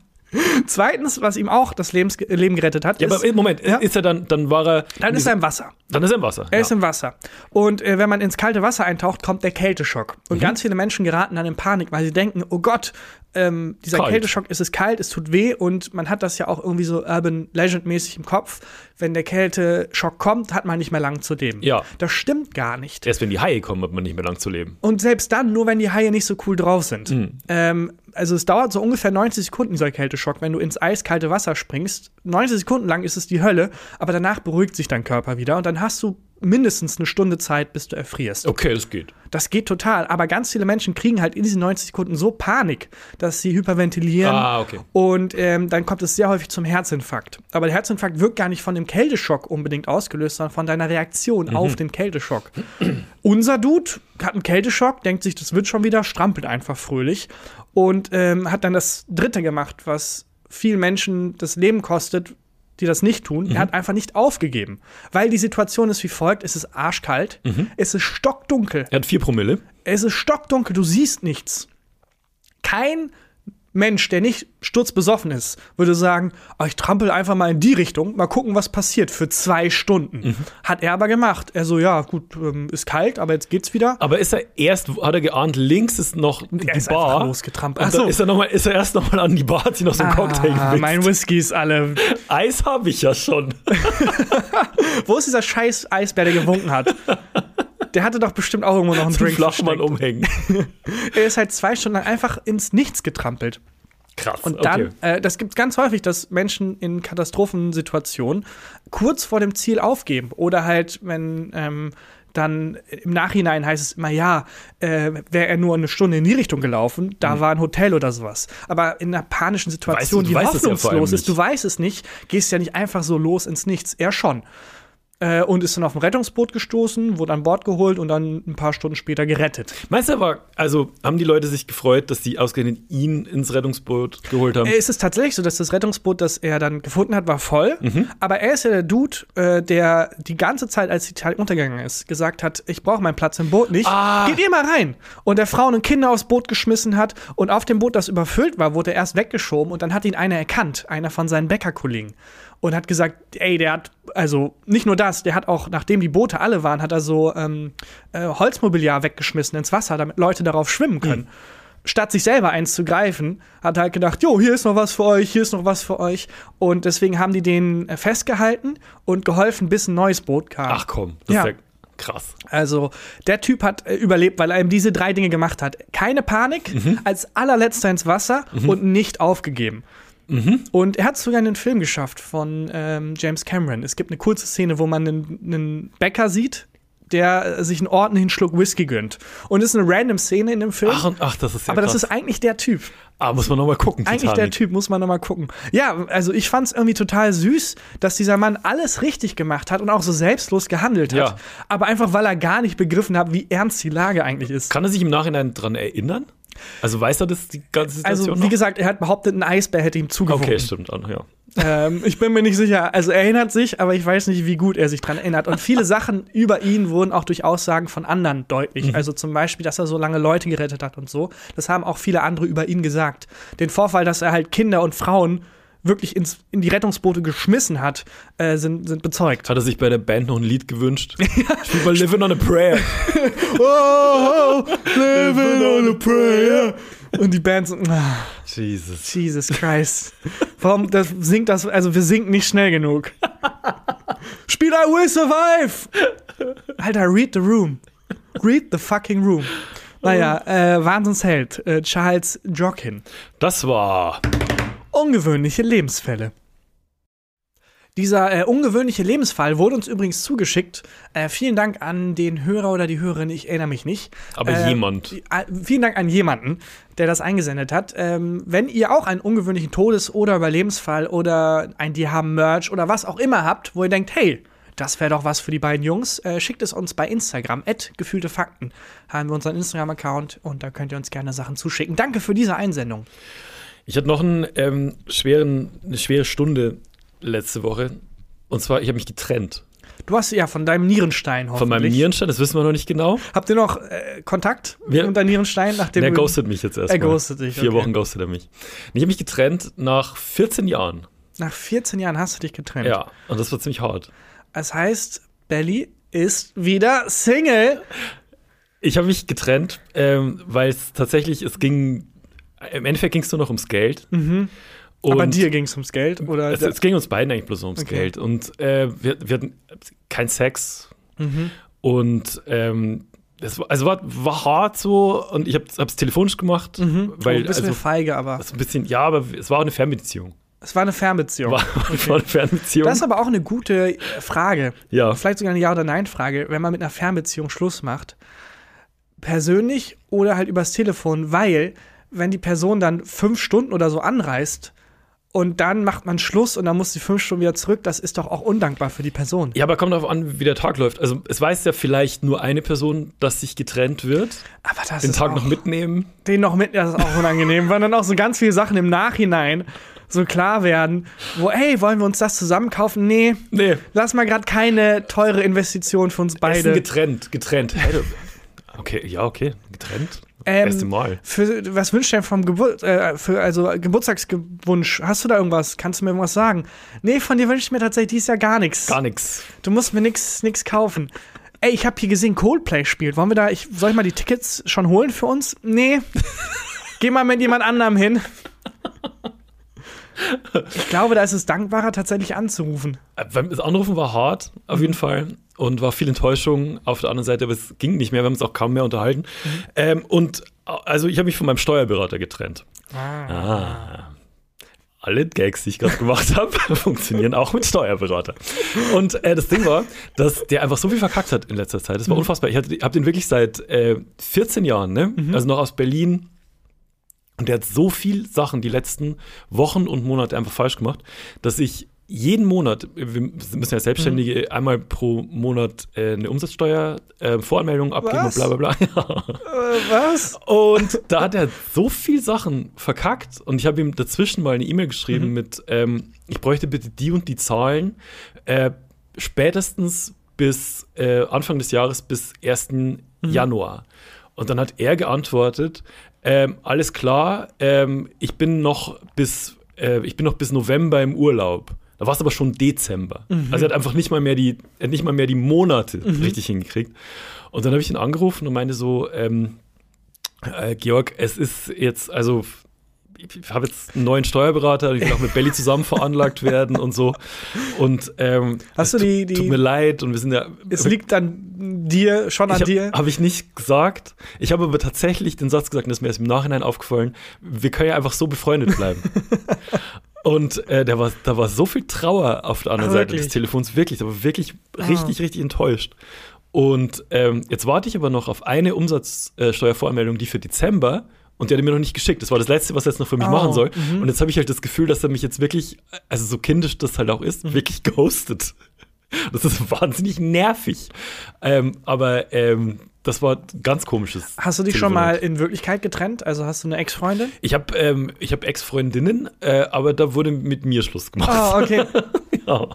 Zweitens, was ihm auch das Lebens Leben gerettet hat, Ja, ist, aber im Moment, Ja. ist er dann, dann war er. dann ist er im Wasser. dann ist er im Wasser. Er ja. ist im Wasser. Und äh, wenn man ins kalte Wasser eintaucht, kommt der Kälteschock. Und Mhm. ganz viele Menschen geraten dann in Panik, weil sie denken, oh Gott, ähm, dieser Kalt. Kälteschock, es ist kalt, es tut weh und man hat das ja auch irgendwie so Urban Legend-mäßig im Kopf. Wenn der Kälteschock kommt, hat man nicht mehr lang zu leben. Ja. Das stimmt gar nicht. Erst wenn die Haie kommen, hat man nicht mehr lang zu leben. Und selbst dann, nur wenn die Haie nicht so cool drauf sind. Mhm. Ähm, also es dauert so ungefähr 90 Sekunden, dieser Kälteschock, wenn du ins eiskalte Wasser springst. 90 Sekunden lang ist es die Hölle, aber danach beruhigt sich dein Körper wieder und dann hast du mindestens eine Stunde Zeit, bis du erfrierst. Okay, das geht. Das geht total, aber ganz viele Menschen kriegen halt in diesen 90 Sekunden so Panik, dass sie hyperventilieren Ah, okay. und ähm, dann kommt es sehr häufig zum Herzinfarkt. Aber der Herzinfarkt wird gar nicht von dem Kälteschock unbedingt ausgelöst, sondern von deiner Reaktion auf den Kälteschock. (clears throat) Unser Dude hat einen Kälteschock, denkt sich, das wird schon wieder, strampelt einfach fröhlich und ähm, hat dann das Dritte gemacht, was vielen Menschen das Leben kostet, die das nicht tun. Er hat einfach nicht aufgegeben, weil die Situation ist wie folgt: Es ist arschkalt, es ist stockdunkel, Er hat vier Promille. es ist stockdunkel, du siehst nichts. Kein Mensch, der nicht sturzbesoffen ist, würde sagen, ah, ich trampel einfach mal in die Richtung, mal gucken, was passiert für zwei Stunden. Hat er aber gemacht. Er so, ja, gut, ähm, ist kalt, aber jetzt geht's wieder. Aber ist er erst, hat er geahnt, links ist noch die Er ist Bar. losgetrampelt. Ach so. ist er, noch mal, ist er erst noch mal an die Bar, hat sich noch so einen Cocktail Ah, gemixt. mein Whisky ist alle. Eis habe ich ja schon. (laughs) Wo ist dieser scheiß Eisbär, der gewunken hat? (laughs) Der hatte doch bestimmt auch irgendwo noch einen Drink Flachmann umhängen. (laughs) Er ist halt zwei Stunden lang einfach ins Nichts getrampelt. Krass. Und dann, okay. äh, das gibt ganz häufig, dass Menschen in Katastrophensituationen kurz vor dem Ziel aufgeben. Oder halt, wenn ähm, dann im Nachhinein heißt es immer, ja, äh, wäre er nur eine Stunde in die Richtung gelaufen, da war ein Hotel oder sowas. Aber in einer panischen Situation, Weißt du, die es ja hoffnungslos ist, du weißt es nicht, gehst ja nicht einfach so los ins Nichts. Er schon. Äh, und ist dann auf ein Rettungsboot gestoßen, wurde an Bord geholt und dann ein paar Stunden später gerettet. Meinst du aber, also haben die Leute sich gefreut, dass sie ausgerechnet ihn ins Rettungsboot geholt haben? Äh, Es ist tatsächlich so, dass das Rettungsboot, das er dann gefunden hat, war voll. Mhm. Aber er ist ja der Dude, äh, der die ganze Zeit, als die Titanic untergegangen ist, gesagt hat, ich brauche meinen Platz im Boot nicht. Ah. Geht ihr mal rein. Und der Frauen und Kinder aufs Boot geschmissen hat. Und auf dem Boot, das überfüllt war, wurde er erst weggeschoben. Und dann hat ihn einer erkannt, einer von seinen Bäckerkollegen. Und hat gesagt, ey, der hat, also nicht nur das, der hat auch, nachdem die Boote alle waren, hat er so ähm, äh, Holzmobiliar weggeschmissen ins Wasser, damit Leute darauf schwimmen können statt sich selber eins zu greifen, hat er halt gedacht, jo, hier ist noch was für euch, hier ist noch was für euch. Und deswegen haben die den äh, festgehalten und geholfen, bis ein neues Boot kam. Ach komm, das Ja. ist ja krass. Also, der Typ hat äh, überlebt, weil er eben diese drei Dinge gemacht hat. Keine Panik, als allerletzter ins Wasser und nicht aufgegeben. Und er hat sogar einen Film geschafft von ähm, James Cameron. Es gibt eine kurze Szene, wo man einen, einen Bäcker sieht, der äh, sich einen ordentlichen Schluck Whisky gönnt. Und es ist eine random Szene in dem Film. Ach, ach das ist ja aber krass. das ist eigentlich der Typ. ah, muss man noch mal gucken, Eigentlich der Titanic. Typ, muss man noch mal gucken. Ja, also ich fand es irgendwie total süß, dass dieser Mann alles richtig gemacht hat und auch so selbstlos gehandelt hat. Ja. Aber einfach, weil er gar nicht begriffen hat, wie ernst die Lage eigentlich ist. Kann er sich im Nachhinein dran erinnern? Also weiß er das, die ganze Situation Also, wie noch? gesagt, er hat behauptet, ein Eisbär hätte ihm zugewunken. Okay, stimmt. ah, Ja. ähm, ich bin mir nicht sicher. Also, er erinnert sich, aber ich weiß nicht, wie gut er sich dran erinnert. Und viele Sachen über ihn wurden auch durch Aussagen von anderen deutlich. Mhm. Also, zum Beispiel, dass er so lange Leute gerettet hat und so. Das haben auch viele andere über ihn gesagt. Den Vorfall, dass er halt Kinder und Frauen wirklich ins, in die Rettungsboote geschmissen hat, äh, sind, sind bezeugt. Hat er sich bei der Band noch ein Lied gewünscht? (laughs) Spiel mal Living on a Prayer. (laughs) oh, living on a prayer. Und die Band so, ah, Jesus. Jesus Christ. Warum das singt das, also wir singen nicht schnell genug. Spiel I Will Survive! Alter, read the room. Read the fucking room. Naja, äh, Wahnsinnsheld, äh, Charles Jokin. Das war. Ungewöhnliche Lebensfälle. Dieser äh, ungewöhnliche Lebensfall wurde uns übrigens zugeschickt. Äh, vielen Dank an den Hörer oder die Hörerin, ich erinnere mich nicht. Aber Äh, jemand. äh, vielen Dank an jemanden, der das eingesendet hat. Ähm, wenn ihr auch einen ungewöhnlichen Todes- oder Überlebensfall oder ein Die haben Merch oder was auch immer habt, wo ihr denkt, hey, das wäre doch was für die beiden Jungs, äh, schickt es uns bei Instagram, gefühlte Fakten. Haben wir unseren Instagram-Account und da könnt ihr uns gerne Sachen zuschicken. Danke für diese Einsendung. Ich hatte noch einen, ähm, schweren, eine schwere Stunde letzte Woche. Und zwar, ich habe mich getrennt Du hast ja von deinem Nierenstein hoffentlich. von meinem Nierenstein. Das wissen wir noch nicht genau. Habt ihr noch äh, Kontakt Wir- mit deinem Nierenstein? Nachdem Der ghostet mich jetzt erstmal. Er ghostet dich, Vier okay. Wochen ghostet er mich. Und Ich habe mich getrennt nach 14 Jahren. Nach 14 Jahren hast du dich getrennt. Ja, und das war ziemlich hart. Das heißt, Belly ist wieder Single. Ich habe mich getrennt, ähm, weil es tatsächlich, es ging, im Endeffekt ging es nur noch ums Geld. Und Mhm. Aber dir ging es ums Geld? Oder es, es ging uns beiden eigentlich bloß ums Okay. Geld. Und äh, wir, wir hatten keinen Sex. Mhm. Und ähm, das war, also war, war hart so und ich habe es telefonisch gemacht, Mhm. weil oh, bist also, mir feige, aber ein bisschen, ja, aber es war auch eine Fernbeziehung. es war eine Fernbeziehung. War, war eine Fernbeziehung. Das ist aber auch eine gute äh, Frage. ja. Vielleicht sogar eine Ja- oder Nein-Frage, wenn man mit einer Fernbeziehung Schluss macht. Persönlich oder halt übers Telefon, weil, wenn die Person dann fünf Stunden oder so anreist und dann macht man Schluss und dann muss die fünf Stunden wieder zurück, das ist doch auch undankbar für die Person. Ja, aber kommt darauf an, wie der Tag läuft. Also es weiß ja vielleicht nur eine Person, dass sich getrennt wird. Aber das Den ist Tag noch mitnehmen. Den noch mit, das ist auch unangenehm, weil dann auch so ganz viele Sachen im Nachhinein so klar werden, wo, hey, wollen wir uns das zusammen kaufen? Nee, Nee. lass mal gerade keine teure Investition für uns Essen beide. getrennt, getrennt. Du- okay, ja, okay, getrennt. Ähm, Erste Mal. Für, was wünschst du denn vom Gebur äh, für, also Geburtstagswunsch? Hast du da irgendwas? Kannst du mir irgendwas sagen? Nee, von dir wünsche ich mir tatsächlich dieses Jahr gar nichts. Gar nichts. Du musst mir nichts nix kaufen. Ey, ich habe hier gesehen, Coldplay spielt. Wollen wir da, ich, soll ich mal die Tickets schon holen für uns? Nee. (laughs) Geh mal mit jemand anderem hin. Ich glaube, da ist es dankbarer, tatsächlich anzurufen. Äh, Das Anrufen war hart, auf jeden Fall. Und war viel Enttäuschung auf der anderen Seite, aber es ging nicht mehr, wir haben uns auch kaum mehr unterhalten. Ähm, und äh, also ich habe mich von meinem Steuerberater getrennt. Ah. Alle Gags, die ich gerade gemacht habe, (laughs) funktionieren auch mit Steuerberater. Und äh, das Ding war, dass der einfach so viel verkackt hat in letzter Zeit. Das war unfassbar. Ich habe den wirklich seit äh, 14 Jahren, ne? also noch aus Berlin. Und der hat so viel Sachen die letzten Wochen und Monate einfach falsch gemacht, dass ich jeden Monat, wir müssen ja Selbstständige einmal pro Monat äh, eine Umsatzsteuer-Voranmeldung abgeben Was? und bla bla bla. (laughs) Äh, was? Und da hat er so viel Sachen verkackt und ich habe ihm dazwischen mal eine E-Mail geschrieben mit, ähm, ich bräuchte bitte die und die Zahlen äh, spätestens bis äh, Anfang des Jahres bis 1. Januar. Und dann hat er geantwortet, ähm, alles klar, ähm, ich bin noch bis äh, ich bin noch bis November im Urlaub. Da war es aber schon Dezember. Also er hat einfach nicht mal mehr die, er hat nicht mal mehr die Monate richtig hingekriegt. Und dann habe ich ihn angerufen und meinte so, ähm, äh, Georg, es ist jetzt, also ich habe jetzt einen neuen Steuerberater, ich will auch mit Belly zusammen veranlagt werden und so. Und ähm, Hast es du die- tut, die- tut mir leid und wir sind ja. Es liegt an dir, schon an ich dir. habe hab ich nicht gesagt. Ich habe aber tatsächlich den Satz gesagt, und das ist mir erst im Nachhinein aufgefallen, wir können ja einfach so befreundet bleiben. (laughs) und äh, da, war, da war so viel Trauer auf der anderen Ach, Seite wirklich? des Telefons, wirklich, war wirklich Ah. richtig, richtig enttäuscht. Und ähm, jetzt warte ich aber noch auf eine Umsatzsteuervoranmeldung, die für Dezember. Und der hat er mir noch nicht geschickt. Das war das Letzte, was er jetzt noch für mich Oh, machen soll. mhm. Und jetzt habe ich halt das Gefühl, dass er mich jetzt wirklich, also so kindisch das halt auch Mhm. ist, wirklich (laughs) ghostet. Das ist wahnsinnig nervig. Ähm, aber ähm, das war ein ganz komisches. Hast du dich schon mal in Wirklichkeit getrennt? Also hast du eine Ex-Freundin? Ich habe ähm, ich hab Ex-Freundinnen, äh, aber da wurde mit mir Schluss gemacht. Ah, okay. (laughs) Ja.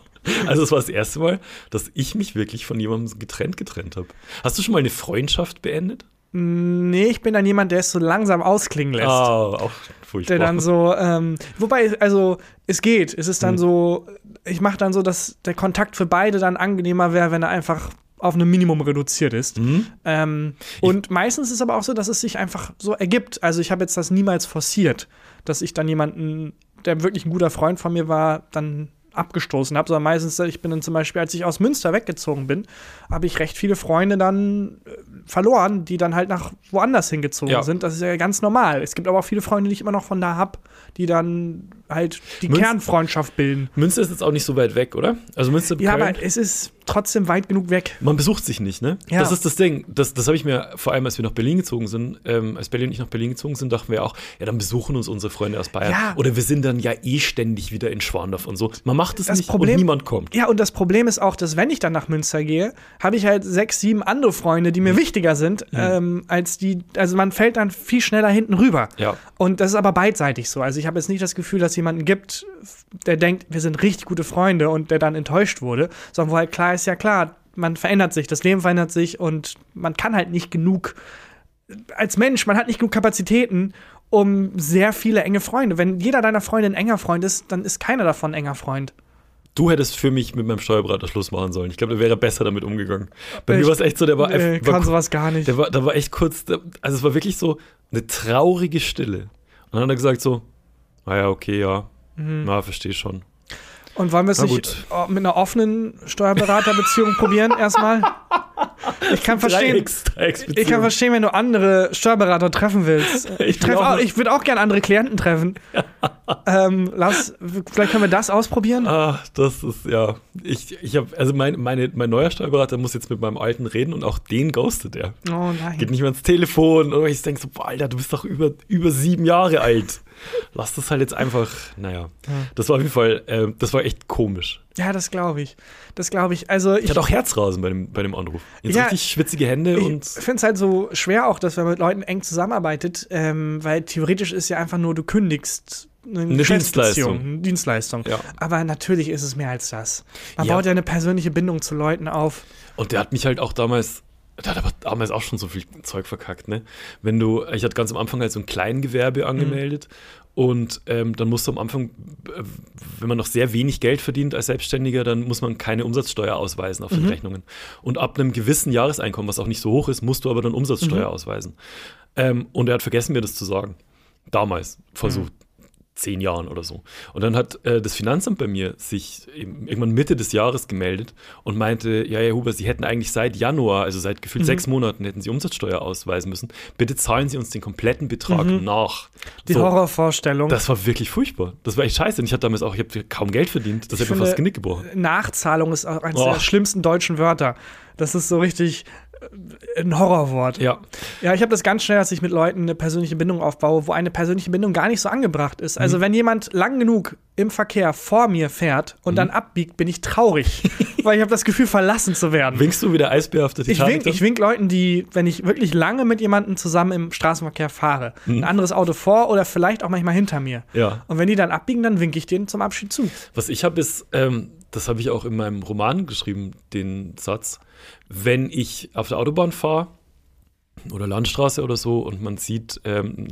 Also es war das erste Mal, dass ich mich wirklich von jemandem getrennt getrennt habe. Hast du schon mal eine Freundschaft beendet? Nee, ich bin dann jemand, der es so langsam ausklingen lässt. Ah, auch furchtbar. Der dann so, ähm, wobei, also es geht. Es ist dann Mhm. so, ich mache dann so, dass der Kontakt für beide dann angenehmer wäre, wenn er einfach auf ein Minimum reduziert ist. Mhm. Ähm, und meistens ist es aber auch so, dass es sich einfach so ergibt. Also ich habe jetzt das niemals forciert, dass ich dann jemanden, der wirklich ein guter Freund von mir war, dann abgestoßen habe, sondern meistens, ich bin dann zum Beispiel, als ich aus Münster weggezogen bin, habe ich recht viele Freunde dann äh, verloren, die dann halt nach woanders hingezogen Ja. sind. Das ist ja ganz normal. Es gibt aber auch viele Freunde, die ich immer noch von da habe, die dann halt die Münz- Kernfreundschaft bilden. Münster ist jetzt auch nicht so weit weg, oder? Also Münster, Ja, Köln, aber es ist trotzdem weit genug weg. man besucht sich nicht, ne? Ja. Das ist das Ding. Das, das habe ich mir, vor allem als wir nach Berlin gezogen sind, ähm, als Berlin und ich nach Berlin gezogen sind, dachten wir auch, ja, dann besuchen uns unsere Freunde aus Bayern. Ja. Oder wir sind dann ja eh ständig wieder in Schwandorf und so. Man macht es nicht Problem- und niemand kommt. Ja, und das Problem ist auch, dass wenn ich dann nach Münster gehe, habe ich halt sechs, sieben andere Freunde, die mir wichtiger sind, ähm, als die, also man fällt dann viel schneller hinten rüber. Ja. Und das ist aber beidseitig so. Also ich habe jetzt nicht das Gefühl, dass es jemanden gibt, der denkt, wir sind richtig gute Freunde und der dann enttäuscht wurde, sondern wo halt klar ist, ja klar, man verändert sich, das Leben verändert sich und man kann halt nicht genug, als Mensch, man hat nicht genug Kapazitäten, um sehr viele enge Freunde. Wenn jeder deiner Freunde ein enger Freund ist, dann ist keiner davon ein enger Freund. Du hättest für mich mit meinem Steuerberater Schluss machen sollen. Ich glaube, der wäre besser damit umgegangen. Bei mir Ich- war es echt so, der war, Nee, einfach- kann sowas gar nicht. Der war, da war echt kurz, der, also es war wirklich so eine traurige Stille. Und dann hat er gesagt so, naja, okay, ja, Mhm. na, verstehe schon. Und wollen wir es nicht äh, mit einer offenen Steuerberaterbeziehung (laughs) probieren erstmal? Ich kann verstehen. Ich kann verstehen, wenn du andere Steuerberater treffen willst. Ich Ich, auch ich würde auch gerne andere Klienten treffen. (laughs) ähm, lass, vielleicht können wir das ausprobieren. Ah, das ist, ja. Ich, ich habe, also mein, meine, mein neuer Steuerberater muss jetzt mit meinem alten reden und auch den ghostet er. Oh nein. Geht nicht mehr ans Telefon. Und ich denke so, boah, Alter, du bist doch über, über sieben Jahre alt. Lass das halt jetzt einfach, naja. Das war auf jeden Fall, äh, das war echt komisch. Ja, das glaube ich. Das glaube ich. Also Ich ich, hatte auch Herzrasen bei dem, bei dem Anruf. Jetzt Ja, richtig schwitzige Hände ich und. finde es halt so schwer auch, dass man mit Leuten eng zusammenarbeitet, ähm, weil theoretisch ist ja einfach nur, du kündigst eine, Dienstleistung. eine Dienstleistung. Ja. Aber natürlich ist es mehr als das. Man Ja. baut ja eine persönliche Bindung zu Leuten auf. Und der hat mich halt auch damals, der hat aber damals auch schon so viel Zeug verkackt, ne? Wenn du, ich hatte ganz am Anfang halt so ein Kleingewerbe angemeldet und ähm, dann musst du am Anfang, äh, wenn man noch sehr wenig Geld verdient als Selbstständiger, dann muss man keine Umsatzsteuer ausweisen auf den Rechnungen. Und ab einem gewissen Jahreseinkommen, was auch nicht so hoch ist, musst du aber dann Umsatzsteuer ausweisen. Ähm, und er hat vergessen, mir das zu sagen. Damals, vor so zehn Jahren oder so. Und dann hat äh, das Finanzamt bei mir sich irgendwann Mitte des Jahres gemeldet und meinte, ja, Herr Huber, Sie hätten eigentlich seit Januar, also seit gefühlt sechs Monaten, hätten Sie Umsatzsteuer ausweisen müssen. Bitte zahlen Sie uns den kompletten Betrag nach. Die So, Horrorvorstellung. Das war wirklich furchtbar. Das war echt scheiße. Und ich hatte damals auch, ich habe kaum Geld verdient. Das Ich hätte mir fast Genick gebrochen. Nachzahlung ist auch eines Oh. der schlimmsten deutschen Wörter. Das ist so richtig ein Horrorwort. Ja. Ja, ich habe das ganz schnell, dass ich mit Leuten eine persönliche Bindung aufbaue, wo eine persönliche Bindung gar nicht so angebracht ist. Mhm. Also wenn jemand lang genug im Verkehr vor mir fährt und Mhm. dann abbiegt, bin ich traurig, (laughs) weil ich habe das Gefühl, verlassen zu werden. Winkst du wie der Eisbär auf der Ich Titanic? wink, dann? ich wink Leuten, die, wenn ich wirklich lange mit jemandem zusammen im Straßenverkehr fahre, Mhm. ein anderes Auto vor oder vielleicht auch manchmal hinter mir. Ja. Und wenn die dann abbiegen, dann winke ich denen zum Abschied zu. Was ich habe ist, ähm, das habe ich auch in meinem Roman geschrieben, den Satz, wenn ich auf der Autobahn fahre oder Landstraße oder so und man sieht ähm,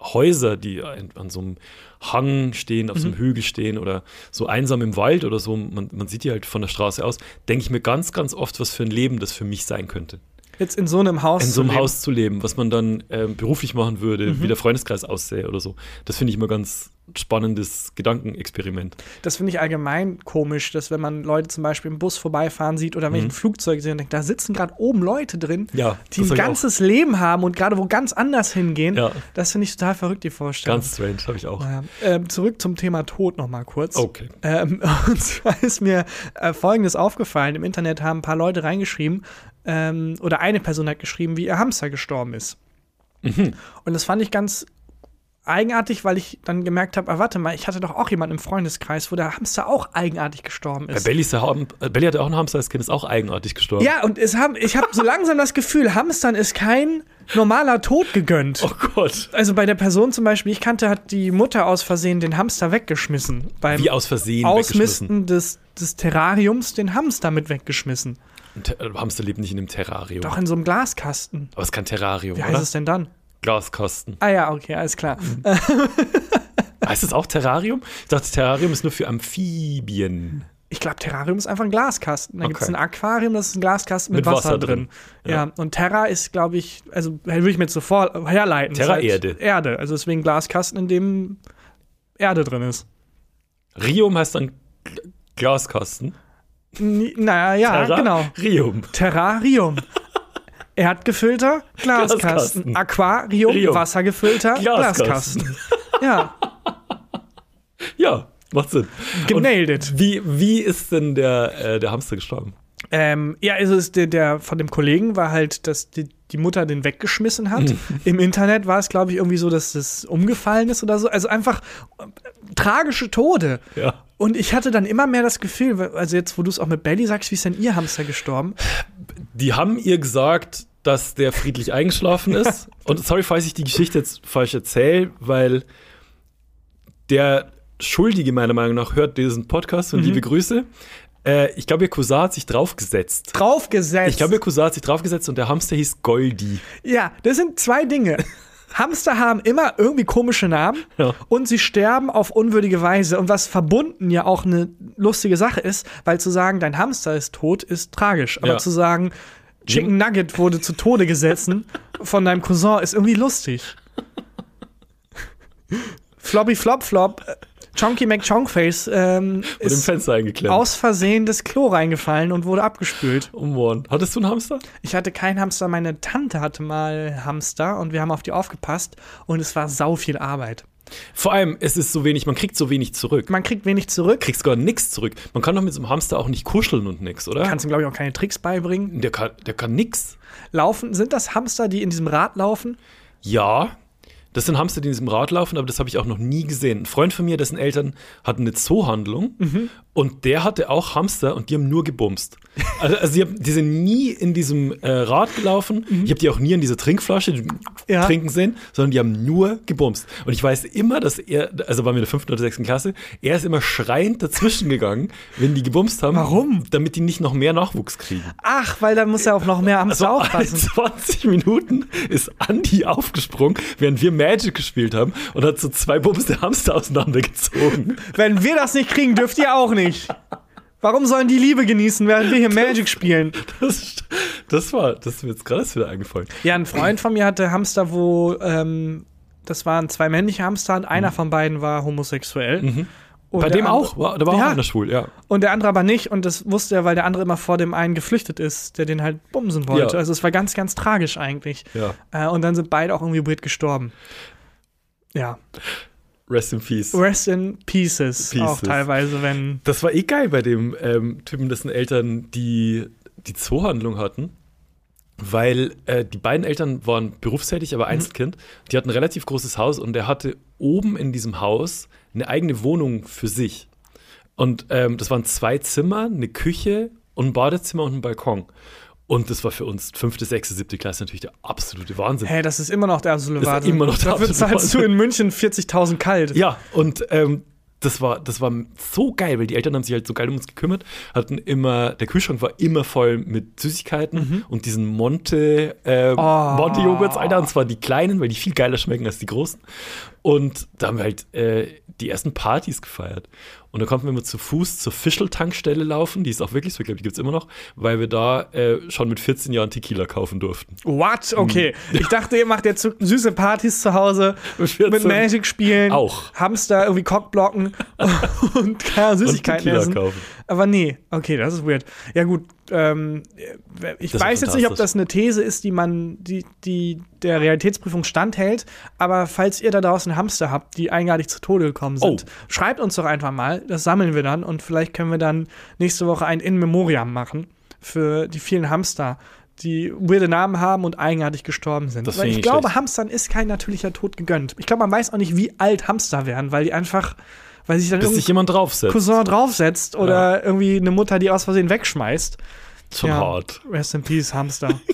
Häuser, die an, so einem Hang stehen, auf so einem Hügel stehen oder so einsam im Wald oder so, man, man sieht die halt von der Straße aus, denke ich mir ganz, ganz oft, was für ein Leben das für mich sein könnte. Jetzt in so einem Haus. In zu so einem leben. Haus zu leben, was man dann ähm, beruflich machen würde, wie der Freundeskreis aussähe oder so. Das finde ich immer ganz spannendes Gedankenexperiment. Das finde ich allgemein komisch, dass wenn man Leute zum Beispiel im Bus vorbeifahren sieht oder wenn ich ein Flugzeug sehe und denke, da sitzen gerade oben Leute drin, Mhm. Ja, die ein ganzes Leben haben und gerade wo ganz anders hingehen. Ja. Das finde ich total verrückt, die Vorstellung. Ganz strange, habe ich auch. Ja. Ähm, zurück zum Thema Tod noch mal kurz. Okay. Ähm, (laughs) und zwar ist mir äh, Folgendes aufgefallen. Im Internet haben ein paar Leute reingeschrieben, ähm, oder eine Person hat geschrieben, wie ihr Hamster gestorben ist. Mhm. Und das fand ich ganz eigenartig, weil ich dann gemerkt habe, ah, warte mal, ich hatte doch auch jemanden im Freundeskreis, wo der Hamster auch eigenartig gestorben Bei ist. Belly, ist äh, Belly hatte auch ein Hamster als Kind, ist auch eigenartig gestorben. Ja, und es haben, ich habe so langsam das Gefühl, Hamstern ist kein normaler Tod gegönnt. Oh Gott. Also bei der Person zum Beispiel, ich kannte, hat die Mutter aus Versehen den Hamster weggeschmissen. Beim Wie aus Versehen. Ausmisten des, des Terrariums den Hamster mit weggeschmissen. Äh, Hamster lebt nicht in einem Terrarium. Doch in so einem Glaskasten. Aber es ist kein Terrarium, Wie heißt oder? es denn dann? Glaskasten. Ah ja, okay, alles klar. (laughs) Heißt es auch Terrarium? Ich dachte, Terrarium ist nur für Amphibien. Ich glaube, Terrarium ist einfach ein Glaskasten. Da gibt es Okay. ein Aquarium, das ist ein Glaskasten mit, Mit Wasser, Wasser drin. drin. Ja. Ja. und Terra ist, glaube ich, also würde ich mir jetzt sofort herleiten. Terra halt Erde. Erde. Also deswegen Glaskasten, in dem Erde drin ist. Rium heißt dann Gl- Glaskasten. Naja, ja, genau. Rium. Terrarium. (laughs) Erdgefüllter, Glaskasten. Glaskasten. Aquarium, Rium. wassergefüllter, Glaskasten. Glaskasten. (laughs) Ja, Ja, macht Sinn. Genailed it. Wie, wie ist denn der, äh, der Hamster gestorben? Ähm, ja, also es, der, der von dem Kollegen war halt, dass die, die Mutter den weggeschmissen hat. Im Internet war es, glaube ich, irgendwie so, dass das umgefallen ist oder so. Also einfach äh, tragische Tode. Ja. Und ich hatte dann immer mehr das Gefühl, also jetzt, wo du es auch mit Belly sagst, wie ist denn ihr Hamster gestorben? Die haben ihr gesagt, dass der friedlich eingeschlafen (laughs) ist. Und sorry, falls ich die Geschichte jetzt falsch erzähle, weil der Schuldige meiner Meinung nach hört diesen Podcast und liebe Grüße. Äh, ich glaube, ihr Cousin hat sich draufgesetzt. Draufgesetzt. Ich glaube, ihr Cousin hat sich draufgesetzt und der Hamster hieß Goldi. Ja, das sind zwei Dinge. (laughs) Hamster haben immer irgendwie komische Namen Ja. und sie sterben auf unwürdige Weise. Und was verbunden ja auch eine lustige Sache ist, weil zu sagen, dein Hamster ist tot, ist tragisch. Aber Ja. zu sagen, Chicken Nugget wurde zu Tode gesessen (laughs) von deinem Cousin, ist irgendwie lustig. Floppy Flop Flop, Chonky McChonkface ähm, ist aus Versehen das Klo reingefallen und wurde abgespült. Oh Mann. Hattest du einen Hamster? Ich hatte keinen Hamster, meine Tante hatte mal Hamster und wir haben auf die aufgepasst und es war sau viel Arbeit. Vor allem, es ist so wenig, man kriegt so wenig zurück. Man kriegt wenig zurück, kriegst gar nichts zurück. Man kann doch mit so einem Hamster auch nicht kuscheln und nix, oder? kannst ihm glaube ich auch keine Tricks beibringen. der kann, der kann nix. Laufen, sind das Hamster, die in diesem Rad laufen? Ja, das sind Hamster, die in diesem Rad laufen, aber das habe ich auch noch nie gesehen. Ein Freund von mir, dessen Eltern hatten eine Zoohandlung Mhm. und der hatte auch Hamster und die haben nur gebumst. Also, also die, haben, die sind nie in diesem äh, Rad gelaufen. Ich habe die auch nie in dieser Trinkflasche Mhm. Ja. trinken sehen, sondern die haben nur gebumst. Und ich weiß immer, dass er, also waren wir in der fünften oder sechsten Klasse, er ist immer schreiend dazwischen gegangen, wenn die gebumst haben. Warum? Damit die nicht noch mehr Nachwuchs kriegen. Ach, weil da muss er auch noch mehr Hamster Also aufpassen. 20 (laughs) Minuten ist Andi aufgesprungen, während wir Magic gespielt haben und hat so zwei bumste Hamster auseinandergezogen. Wenn wir das nicht kriegen, dürft ihr auch nicht. (laughs) Warum sollen die Liebe genießen, während wir hier Magic spielen? Das, das war, das ist mir jetzt gerade wieder eingefallen. Ja, ein Freund von mir hatte Hamster, wo ähm, das waren zwei männliche Hamster und einer von beiden war homosexuell. Und Mhm. Bei der dem andere- auch, war, da war Ja. auch einer schwul, ja. Und der andere aber nicht. Und das wusste er, weil der andere immer vor dem einen geflüchtet ist, der den halt bumsen wollte. Ja. Also es war ganz, ganz tragisch eigentlich. ja. Äh, und dann sind beide auch irgendwie weird gestorben. Ja. Rest in Peace. Rest in pieces, auch Pieces. teilweise, wenn. Das war eh geil bei dem ähm, Typen, dessen Eltern die, die Zoohandlung hatten. Weil äh, die beiden Eltern waren berufstätig, aber Einzelkind. Die hatten ein relativ großes Haus und er hatte oben in diesem Haus eine eigene Wohnung für sich. Und ähm, das waren zwei Zimmer, eine Küche und ein Badezimmer und ein Balkon. Und das war für uns fünfte, sechste, siebte Klasse natürlich der absolute Wahnsinn. Hey, das ist immer noch der absolute Wahnsinn. immer noch der Dafür zahlst du in München 40.000 kalt. Ja, und ähm, das war, das war so geil, weil die Eltern haben sich halt so geil um uns gekümmert, hatten immer, der Kühlschrank war immer voll mit Süßigkeiten und diesen Monte, äh, Oh. Monte-Joghurts, Alter, und zwar die kleinen, weil die viel geiler schmecken als die großen. Und da haben wir halt äh, die ersten Partys gefeiert. Und da konnten wir immer zu Fuß zur Fischl-Tankstelle laufen, die ist auch wirklich so, ich glaube, die gibt es immer noch, weil wir da äh, schon mit 14 Jahren Tequila kaufen durften. What? Okay. Ich dachte, ihr macht jetzt süße Partys zu Hause (laughs) Mit 14 mit Magic spielen. Auch. Hamster irgendwie Cockblocken (laughs) und keine Und Süßigkeiten Tequila essen. kaufen. Aber nee, okay, das ist weird. Ja, gut. Ähm, ich Das weiß jetzt nicht, ob das eine These ist, die man, die, die der Realitätsprüfung standhält. Aber falls ihr da draußen Hamster habt, die eigenartig zu Tode gekommen sind, Oh. schreibt uns doch einfach mal. Das sammeln wir dann und vielleicht können wir dann nächste Woche ein In Memoriam machen für die vielen Hamster, die weirde Namen haben und eigenartig gestorben sind. Das Weil ich ich glaube, schlecht. Hamstern ist kein natürlicher Tod gegönnt. Ich glaube, man weiß auch nicht, wie alt Hamster werden, weil die einfach, weil sich dann Bis sich jemand draufsetzt. Cousin draufsetzt oder irgendwie eine Mutter, die aus Versehen wegschmeißt. Schon Ja. hart. Rest in Peace, Hamster. (laughs)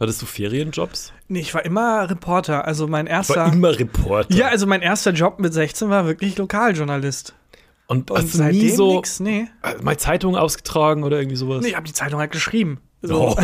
Hattest du Ferienjobs? nee, ich war immer Reporter. Also mein Ich erster. war immer Reporter. ja, also mein erster Job mit 16 war wirklich Lokaljournalist. Und, Und hast du nie so nix? Nee. mal Zeitungen ausgetragen oder irgendwie sowas? Nee, ich habe die Zeitung halt geschrieben. So.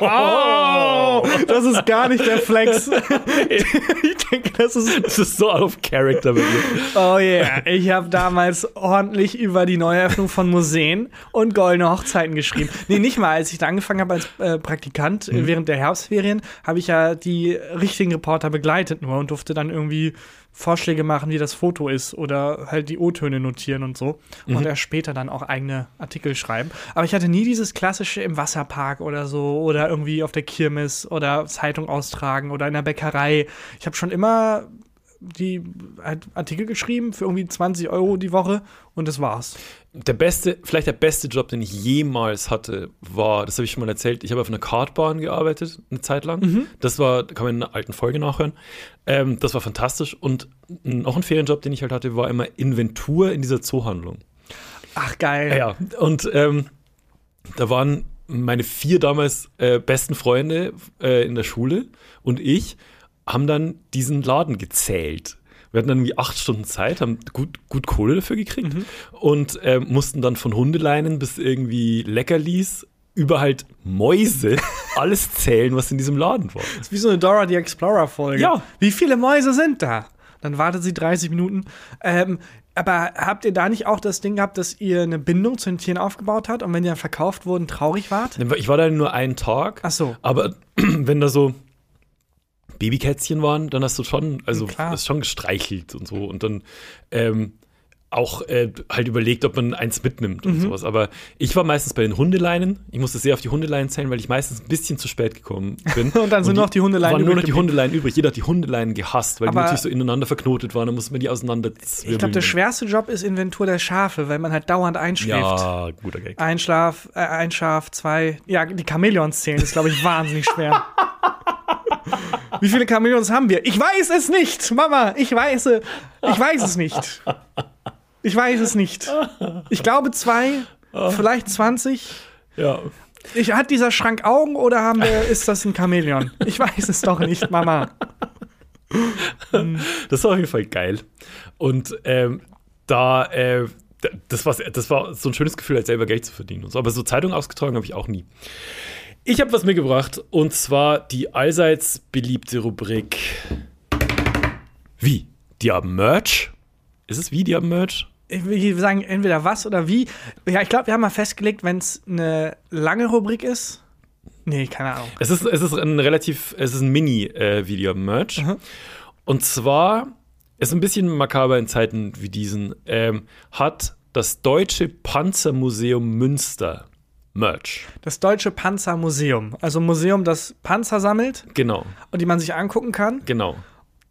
Oh, das ist gar nicht der Flex. (laughs) ich denke, das ist. Das ist so out of character bei dir. Oh yeah. Ich habe damals ordentlich über die Neueröffnung von Museen und goldene Hochzeiten geschrieben. Nee, nicht mal. Als ich da angefangen habe als äh, Praktikant äh, während der Herbstferien, habe ich ja die richtigen Reporter begleitet nur und durfte dann irgendwie Vorschläge machen, wie das Foto ist oder halt die O-Töne notieren und so. Und erst später dann auch eigene Artikel schreiben. Aber ich hatte nie dieses klassische im Wasserpark oder so oder irgendwie auf der Kirmes oder Zeitung austragen oder in der Bäckerei. Ich habe schon immer die halt Artikel geschrieben für irgendwie 20 Euro die Woche und das war's. Der beste, vielleicht der beste Job, den ich jemals hatte, war, das habe ich schon mal erzählt, ich habe auf einer Kartbahn gearbeitet, eine Zeit lang. Das war, kann man in einer alten Folge nachhören. Ähm, das war fantastisch. Und noch ein Ferienjob, den ich halt hatte, war immer Inventur in dieser Zoohandlung. Ach geil. Ja, und ähm, da waren meine vier damals äh, besten Freunde äh, in der Schule und ich haben dann diesen Laden gezählt. Wir hatten dann irgendwie acht Stunden Zeit, haben gut, gut Kohle dafür gekriegt und ähm, mussten dann von Hundeleinen bis irgendwie Leckerlis über halt Mäuse (laughs) alles zählen, was in diesem Laden war. Das ist wie so eine Dora the Explorer Folge. Ja. Wie viele Mäuse sind da? Dann wartet sie 30 Minuten. Ähm, aber habt ihr da nicht auch das Ding gehabt, dass ihr eine Bindung zu den Tieren aufgebaut habt und wenn die dann verkauft wurden, traurig wart? Ich war da nur einen Tag. Ach so. Aber (clears throat) wenn da so Babykätzchen waren, dann hast du schon, also Klar. hast schon gestreichelt und so und dann ähm, auch äh, halt überlegt, ob man eins mitnimmt Mhm. und sowas. Aber ich war meistens bei den Hundeleinen. Ich musste sehr auf die Hundeleinen zählen, weil ich meistens ein bisschen zu spät gekommen bin. (laughs) Und dann sind noch die Hundeleinen waren nur noch übrig die. Hundeleinen übrig. Jeder hat die Hundeleinen gehasst, weil Aber- die natürlich so ineinander verknotet waren. Dann musste man die auseinander Ich glaube, der schwerste Job ist Inventur der Schafe, weil man halt dauernd einschläft. Ja, guter Gag. Ein Schlaf, äh, ein Schaf, zwei. Ja, die Chamäleons zählen ist, glaube ich, (laughs) wahnsinnig schwer. Wie viele Chamäleons haben wir? Ich weiß es nicht, Mama. Ich weiß, es- ich weiß es nicht. Ich weiß es nicht. Ich glaube zwei, vielleicht 20. Ja. Ich, hat dieser Schrank Augen oder haben wir, ist das ein Chamäleon? Ich weiß es doch nicht, Mama. (laughs) Das war auf jeden Fall geil. Und ähm, da, äh, das, war, das war so ein schönes Gefühl, als selber Geld zu verdienen und so. Aber so Zeitung ausgetragen habe ich auch nie. Ich habe was mitgebracht und zwar die allseits beliebte Rubrik Wie? Die haben Merch? Ist es wie? Die haben Merch? Ich will sagen, entweder was oder wie. Ja, ich glaube, wir haben mal festgelegt, wenn es eine lange Rubrik ist. Nee, keine Ahnung. Es ist, es ist ein relativ, es ist ein Mini-Video-Merch. Und zwar ist ein bisschen makaber in Zeiten wie diesen, ähm, hat das Deutsche Panzermuseum Münster Merch. Das Deutsche Panzermuseum. Also ein Museum, das Panzer sammelt Genau, und die man sich angucken kann. genau.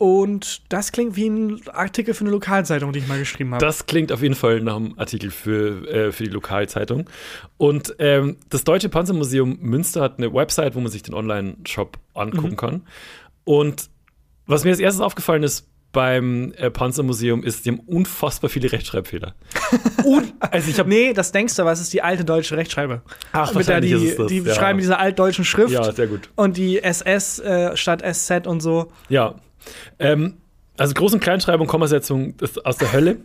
Und das klingt wie ein Artikel für eine Lokalzeitung, die ich mal geschrieben habe. Das klingt auf jeden Fall nach einem Artikel für, äh, für die Lokalzeitung. Und ähm, das Deutsche Panzermuseum Münster hat eine Website, wo man sich den Online-Shop angucken kann. Und was mir als erstes aufgefallen ist beim äh, Panzermuseum, ist, die haben unfassbar viele Rechtschreibfehler. (laughs) Un also ich habe Nee, das denkst du, aber es ist die alte deutsche Rechtschreibe. Ach, Mit wahrscheinlich die, ist das, die ja. schreiben diese altdeutschen Schrift Ja, sehr gut. und die SS äh, statt SZ und so. Ja. Ähm, also Groß- und Kleinschreibung, Kommasetzung ist aus der Hölle.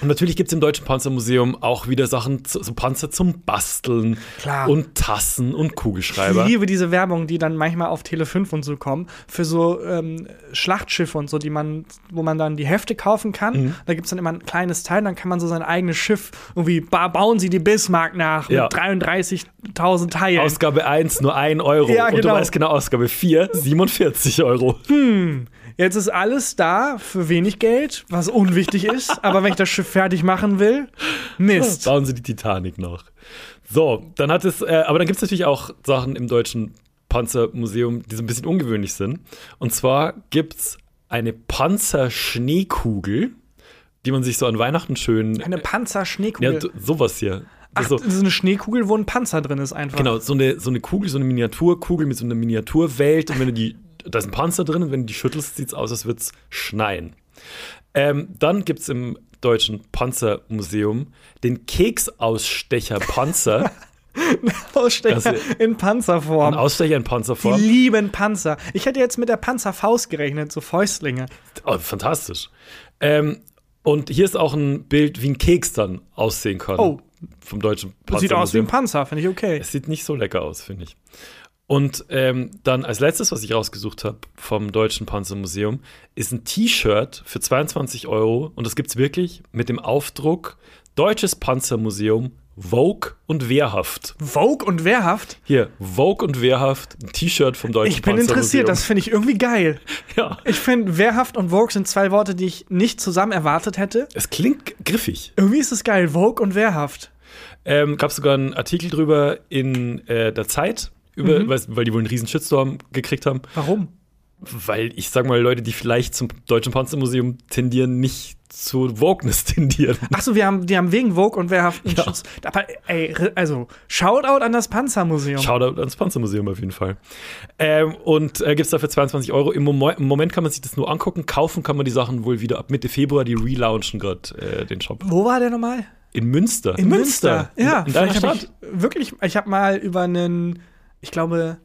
Und natürlich gibt es im Deutschen Panzermuseum auch wieder Sachen, zu, so Panzer zum Basteln Klar. und Tassen und Ich Kugelschreiber. liebe diese Werbung, die dann manchmal auf Tele 5 und so kommen, für so ähm, Schlachtschiffe und so, die man, wo man dann die Hefte kaufen kann. Mhm. Da gibt es dann immer ein kleines Teil, dann kann man so sein eigenes Schiff irgendwie ba bauen sie die Bismarck nach Ja. mit 33.000 Teilen. Ausgabe 1 nur 1 Euro. Ja, Und du genau. weißt genau, Ausgabe 4 47 Euro. Jetzt ist alles da für wenig Geld, was unwichtig ist, aber wenn ich das Schiff fertig machen will, Mist. Bauen sie die Titanic noch. So, dann hat es, äh, aber dann gibt es natürlich auch Sachen im Deutschen Panzermuseum, die so ein bisschen ungewöhnlich sind. Und zwar gibt es eine Panzerschneekugel, die man sich so an Weihnachten schön. Eine ja, Panzerschneekugel. d- sowas hier. Ach, Also, das ist eine Schneekugel, wo ein Panzer drin ist einfach. Genau, so eine, so eine Kugel, so eine Miniaturkugel mit so einer Miniaturwelt. Und wenn du die, da ist ein Panzer drin und wenn du die schüttelst, sieht es aus, als würde es schneien. Ähm, dann gibt es im Deutschen Panzermuseum den Keksausstecher Panzer. (laughs) Ausstecher Also- in Panzerform. ein Ausstecher in Die Panzerform. lieben Panzer. Ich hätte jetzt mit der Panzerfaust gerechnet, so Fäustlinge. Oh, fantastisch. Ähm, Und hier ist auch ein Bild, wie ein Keks dann aussehen kann. Oh. Vom deutschen Das sieht aus wie ein Panzer, finde ich okay. Es sieht nicht so lecker aus, finde ich. Und ähm, dann als letztes, was ich rausgesucht habe vom Deutschen Panzermuseum, ist ein T-Shirt für 22 Euro. Und das gibt es wirklich mit dem Aufdruck Deutsches Panzermuseum, Vogue und Wehrhaft. Vogue und wehrhaft. Hier, Vogue und Wehrhaft, ein T-Shirt vom Deutschen Ich bin Panzermuseum. interessiert, das finde ich irgendwie geil. (laughs) ja. Ich finde, wehrhaft und Vogue sind zwei Worte, die ich nicht zusammen erwartet hätte. Es klingt griffig. Irgendwie ist es geil, Vogue und wehrhaft. Ähm, Gab sogar einen Artikel drüber in äh, der Zeit, über, Mhm. weil, weil die wohl einen riesen Shitstorm gekriegt haben. Warum? Weil ich sag mal, Leute, die vielleicht zum Deutschen Panzermuseum tendieren, nicht zu Wokeness (laughs) tendieren. Achso, wir haben, die haben wegen Vogue und wehrhaft einen Ja. Schutz. Aber, ey, also, Shoutout an das Panzermuseum. Shoutout ans Panzermuseum auf jeden Fall. Ähm, und äh, gibt es dafür 22 Euro. Im, Momo Im Moment kann man sich das nur angucken. Kaufen kann man die Sachen wohl wieder ab Mitte Februar. Die relaunchen gerade äh, den Shop. Wo war der nochmal? In Münster. In Münster. Ja, In, in deiner Stadt. Ich wirklich, ich habe mal über einen, ich glaube,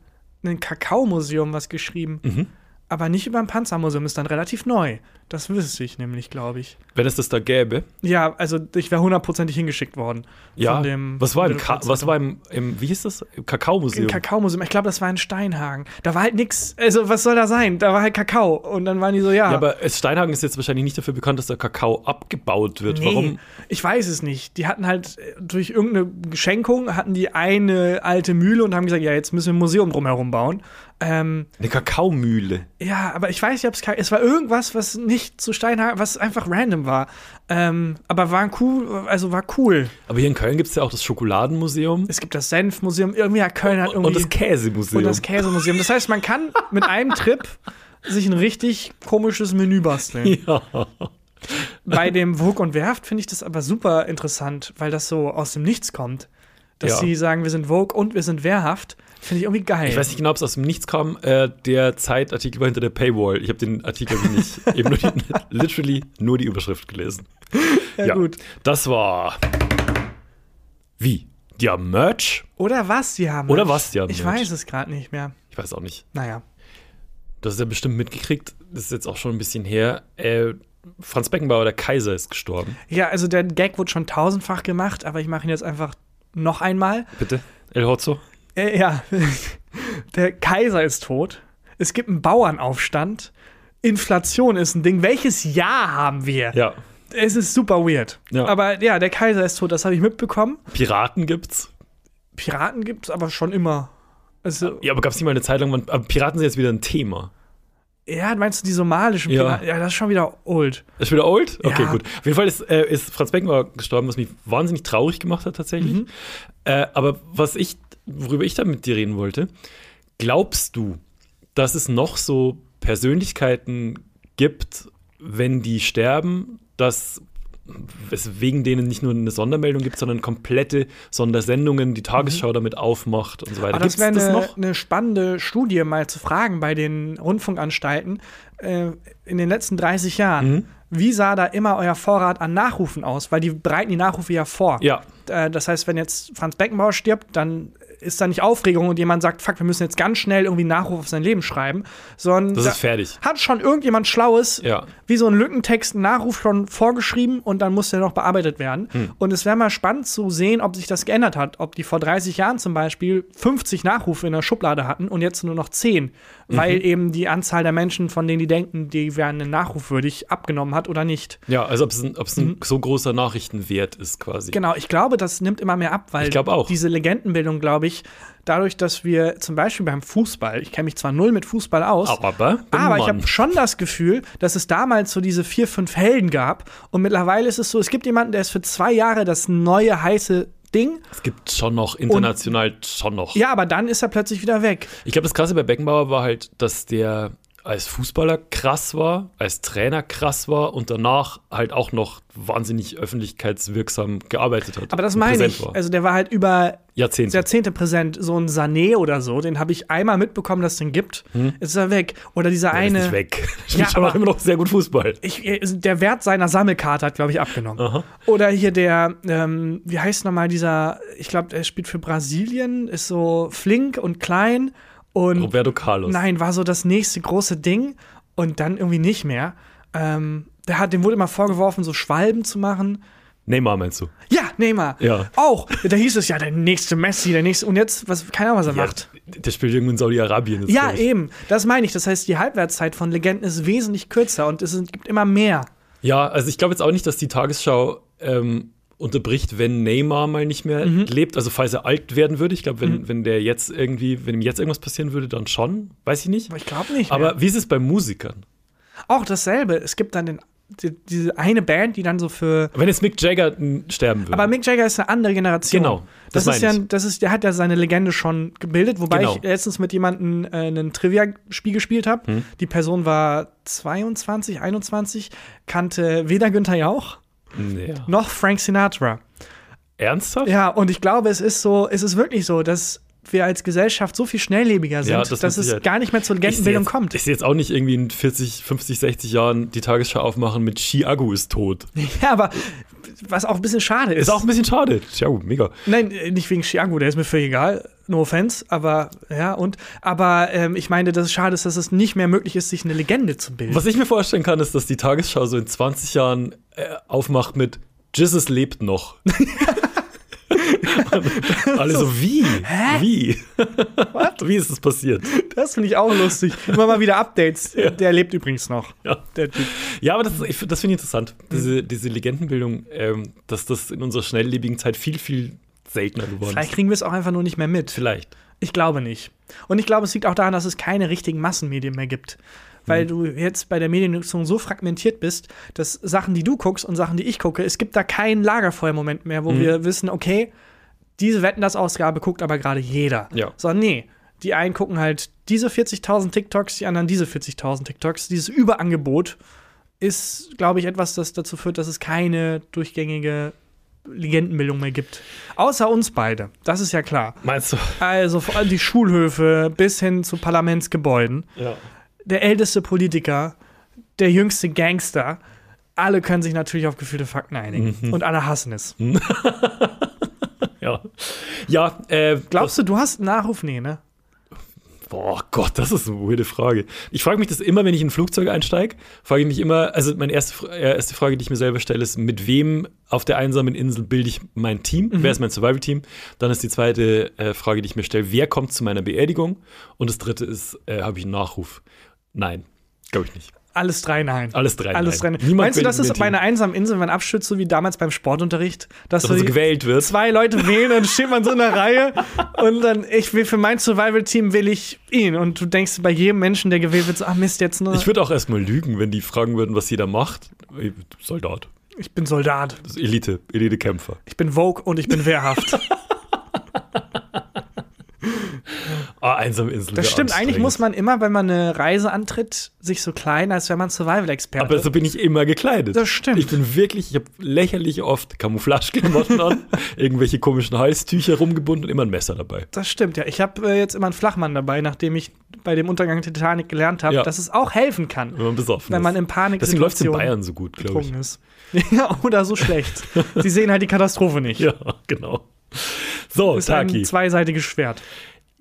ein Kakaomuseum was geschrieben. Mhm. Aber nicht über ein Panzermuseum, ist dann relativ neu. Das wüsste ich nämlich, glaube ich. Wenn es das da gäbe. Ja, also ich wäre hundertprozentig hingeschickt worden. Ja. Dem, was war, im, Ka was war im, im, wie hieß das? Im Kakaomuseum. Im Kakaomuseum. Ich glaube, das war in Steinhagen. Da war halt nix. Also, was soll da sein? Da war halt Kakao. Und dann waren die so, ja. ja, aber Steinhagen ist jetzt wahrscheinlich nicht dafür bekannt, dass der Kakao abgebaut wird. nee, Warum? Ich weiß es nicht. Die hatten halt äh, durch irgendeine Geschenkung hatten die eine alte Mühle und haben gesagt, ja, jetzt müssen wir ein Museum drumherum bauen. Ähm, Eine Kakaomühle. ja, aber ich weiß nicht, ob es es war irgendwas, was nicht zu Steinhagen, was einfach random war. Ähm, aber war cool, also war cool. Aber hier in Köln gibt es ja auch das Schokoladenmuseum Es gibt das Senfmuseum, irgendwie hat Köln hat irgendwie und das Käsemuseum. und das Käsemuseum. Das heißt, man kann mit einem Trip sich ein richtig komisches Menü basteln. (laughs) ja. Bei dem Vogue und Werft finde ich das aber super interessant, weil das so aus dem Nichts kommt. Dass Ja. sie sagen, wir sind Vogue und wir sind wehrhaft, finde ich irgendwie geil. Ich weiß nicht genau, ob es aus dem Nichts kam. Äh, der Zeitartikel war hinter der Paywall. Ich habe den Artikel ich nicht, (laughs) eben nur die, literally nur die Überschrift gelesen. ja, gut. Das war wie? Ja, Merch? Oder was, die haben. Oder was, die haben Ich Merch. weiß es gerade nicht mehr. Ich weiß auch nicht. Naja. Du hast ja bestimmt mitgekriegt. Das ist jetzt auch schon ein bisschen her. Äh, Franz Beckenbauer, der Kaiser, ist gestorben. Ja, also der Gag wurde schon tausendfach gemacht, aber ich mache ihn jetzt einfach noch einmal. Bitte? El Hotzo? Äh, ja, (laughs) der Kaiser ist tot. Es gibt einen Bauernaufstand. Inflation ist ein Ding. Welches Jahr haben wir? Ja. Es ist super weird. Ja. Aber ja, der Kaiser ist tot, das habe ich mitbekommen. Piraten gibt's. Piraten gibt es aber schon immer. Also, Ja, aber gab es nicht mal eine Zeit lang, wann- aber Piraten sind jetzt wieder ein Thema. ja, meinst du die somalischen Ja. Piraten? Ja, das ist schon wieder old. Ist wieder old? Okay, Ja. gut. Auf jeden Fall ist, äh, ist Franz Beckenbauer gestorben, was mich wahnsinnig traurig gemacht hat, tatsächlich. Mhm. Äh, aber was ich, worüber ich da mit dir reden wollte, glaubst du, dass es noch so Persönlichkeiten gibt, wenn die sterben, dass es wegen denen nicht nur eine Sondermeldung gibt, sondern komplette Sondersendungen, die Tagesschau damit aufmacht und so weiter. Aber das wäre eine, noch? eine spannende Studie, mal zu fragen bei den Rundfunkanstalten äh, in den letzten 30 Jahren. Mhm. Wie sah da immer euer Vorrat an Nachrufen aus? Weil die bereiten die Nachrufe ja vor. Ja, Äh, das heißt, wenn jetzt Franz Beckenbauer stirbt, dann ist da nicht Aufregung und jemand sagt, fuck, wir müssen jetzt ganz schnell irgendwie einen Nachruf auf sein Leben schreiben, sondern das da ist fertig. hat schon irgendjemand Schlaues, Ja. wie so ein Lückentext, einen Nachruf schon vorgeschrieben und dann muss der noch bearbeitet werden. Hm. Und es wäre mal spannend zu sehen, ob sich das geändert hat. Ob die vor 30 Jahren zum Beispiel 50 Nachrufe in der Schublade hatten und jetzt nur noch 10, Mhm. weil eben die Anzahl der Menschen, von denen die denken, die wären einen Nachruf würdig, abgenommen hat oder nicht. Ja, also ob es ein, ob es ein so großer Nachrichtenwert ist quasi. Mhm. Genau, ich glaube, das nimmt immer mehr ab, weil Ich glaub auch. diese Legendenbildung, glaube ich, dadurch, dass wir zum Beispiel beim Fußball, ich kenne mich zwar null mit Fußball aus, Aber, aber ich habe schon das Gefühl, dass es damals so diese vier, fünf Helden gab und mittlerweile ist es so, es gibt jemanden, der ist für zwei Jahre das neue heiße Ding, Es gibt schon noch, international schon noch. ja, aber dann ist er plötzlich wieder weg. Ich glaube, das Krasse bei Beckenbauer war halt, dass der als Fußballer krass war, als Trainer krass war und danach halt auch noch wahnsinnig öffentlichkeitswirksam gearbeitet hat. Aber das meine ich. War. Also der war halt über Jahrzehnte. Jahrzehnte präsent. So ein Sané oder so, den habe ich einmal mitbekommen, dass es den gibt. Jetzt ist er weg. Oder dieser Der Hm? ist eine. nicht weg. (laughs) Ja, aber immer noch sehr gut Fußball. Ich, äh, der Wert seiner Sammelkarte hat, glaube ich, abgenommen. Aha. Oder hier der, ähm, wie heißt nochmal dieser, ich glaube, er spielt für Brasilien, ist so flink und klein und Roberto Carlos. nein, war so das nächste große Ding und dann irgendwie nicht mehr. Ähm, der hat, dem wurde immer vorgeworfen, so Schwalben zu machen. Neymar meinst du? Ja, Neymar. Ja. Auch. Da hieß es ja, der nächste Messi, der nächste. Und jetzt, was, keine Ahnung, was er macht. Ja, der spielt irgendwo in Saudi-Arabien. Ja, eben. Das meine ich. Das heißt, die Halbwertszeit von Legenden ist wesentlich kürzer und es gibt immer mehr. Ja, also ich glaube jetzt auch nicht, dass die Tagesschau ähm, unterbricht, wenn Neymar mal nicht mehr Mhm. lebt. Also falls er alt werden würde. Ich glaube, wenn, wenn der jetzt irgendwie, wenn ihm jetzt irgendwas passieren würde, dann schon. Weiß ich nicht. Aber ich glaube nicht. Aber mehr. wie ist es bei Musikern? auch dasselbe. Es gibt dann den, die, diese eine Band, die dann so für. Wenn jetzt Mick Jagger sterben würde. Aber Mick Jagger ist eine andere Generation. Genau, Das, das ist ja, das ist, der hat ja seine Legende schon gebildet, wobei Genau. ich letztens mit jemandem äh, einen Trivia-Spiel gespielt habe. Hm. Die Person war 22, 21, kannte weder Günther Jauch ja. noch Frank Sinatra. Ernsthaft? Ja, und ich glaube, es ist so, es ist wirklich so, dass wir als Gesellschaft so viel schnelllebiger sind, Ja, das dass es gar nicht mehr zur Legendenbildung kommt. Ich sehe jetzt auch nicht irgendwie in 40, 50, 60 Jahren die Tagesschau aufmachen mit Chiago ist tot. (laughs) Ja, aber was auch ein bisschen schade ist. Ist auch ein bisschen schade. Chiago, mega. Nein, nicht wegen Chiago, der ist mir völlig egal. No offense, aber ja, und. Aber ähm, ich meine, dass es schade ist, dass es nicht mehr möglich ist, sich eine Legende zu bilden. Was ich mir vorstellen kann, ist, dass die Tagesschau so in 20 Jahren äh, aufmacht mit Jesus lebt noch. (laughs) (laughs) Alle so, wie? Wie? (laughs) Wie ist das passiert? Das finde ich auch lustig. Immer mal wieder Updates. Der lebt übrigens noch. Ja. Ja, aber das, ich, das finde ich interessant. Mhm. Diese, diese Legendenbildung, ähm, dass das in unserer schnelllebigen Zeit viel, viel seltener geworden Vielleicht ist. kriegen wir es auch einfach nur nicht mehr mit. Vielleicht. Ich glaube nicht. Und ich glaube, es liegt auch daran, dass es keine richtigen Massenmedien mehr gibt. Weil du jetzt bei der Mediennutzung so fragmentiert bist, dass Sachen, die du guckst und Sachen, die ich gucke, es gibt da keinen Lagerfeuermoment mehr, wo wir wissen, okay, diese Wetten das Ausgabe guckt aber gerade jeder. Ja. Sondern nee, die einen gucken halt diese 40.000 TikToks, die anderen diese 40.000 TikToks. Dieses Überangebot ist, glaube ich, etwas, das dazu führt, dass es keine durchgängige Legendenbildung mehr gibt. Außer uns beide. Das ist ja klar. Meinst du? Also vor allem die Schulhöfe bis hin zu Parlamentsgebäuden. Ja. Der älteste Politiker, der jüngste Gangster. Alle können sich natürlich auf gefühlte Fakten einigen. Mhm. Und alle hassen es. (laughs) Ja. Ja, äh, Glaubst du, du hast einen Nachruf? Nee, ne? Boah Gott, das ist eine weirde Frage. Ich frage mich das immer, wenn ich in ein Flugzeug einsteige. Frage ich mich immer, also meine erste, äh, erste Frage, die ich mir selber stelle, ist, mit wem auf der einsamen Insel bilde ich mein Team? Wer ist mein Survival-Team? Dann ist die zweite äh, Frage, die ich mir stelle, wer kommt zu meiner Beerdigung? Und das dritte ist, äh, habe ich einen Nachruf? Nein, glaube ich nicht. Alles drei nein. Alles drei Alles drei nein. nein. Meinst du, das ist bei einer einsamen Insel, wenn man abstürzt, so wie damals beim Sportunterricht? Dass Dass so gewählt wird? zwei Leute wählen, dann steht man so in der (laughs) Reihe und dann, ich will für mein Survival-Team will ich ihn. Und du denkst bei jedem Menschen, der gewählt wird, so, ah Mist, jetzt nur. Ich würde auch erstmal lügen, wenn die fragen würden, was jeder macht. Soldat. ich bin Soldat. Das ist Elite, Elite-Kämpfer. Ich bin Vogue und ich bin wehrhaft. (laughs) Ah, einsame Insel. Das stimmt. Eigentlich muss man immer, wenn man eine Reise antritt, sich so klein, als wäre man Survival-Experte. Aber so bin ich immer gekleidet. Das stimmt. Ich bin wirklich, ich habe lächerlich oft Camouflage-Klamotten (laughs) an, irgendwelche komischen Halstücher rumgebunden und immer ein Messer dabei. Das stimmt, ja. Ich habe äh, jetzt immer einen Flachmann dabei, nachdem ich bei dem Untergang der Titanic gelernt habe, Ja. dass es auch helfen kann, Wenn man besoffen wenn man ist. in Panik Deswegen läuft es in Bayern so gut, glaube ich. ist. (laughs) Ja, oder so schlecht. (laughs) Sie sehen halt die Katastrophe nicht. Ja, genau. So, ist ein Taki. zweiseitiges Schwert.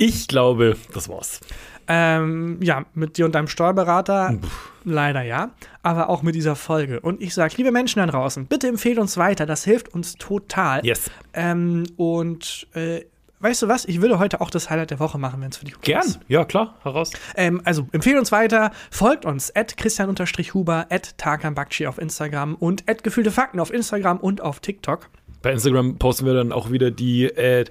Ich glaube, das war's. Ähm, ja, mit dir und deinem Steuerberater leider ja, aber auch mit dieser Folge. Und ich sage, liebe Menschen da draußen, bitte empfehlt uns weiter, das hilft uns total. Yes. Ähm, und äh, weißt du was, ich würde heute auch das Highlight der Woche machen, wenn es für dich okay Gern. ist. Ja, klar. Heraus. Ähm, also empfehlt uns weiter, folgt uns at christian-huber, at Tarkan Bakci auf Instagram und at gefühlte Fakten auf Instagram und auf TikTok. Bei Instagram posten wir dann auch wieder die, äh,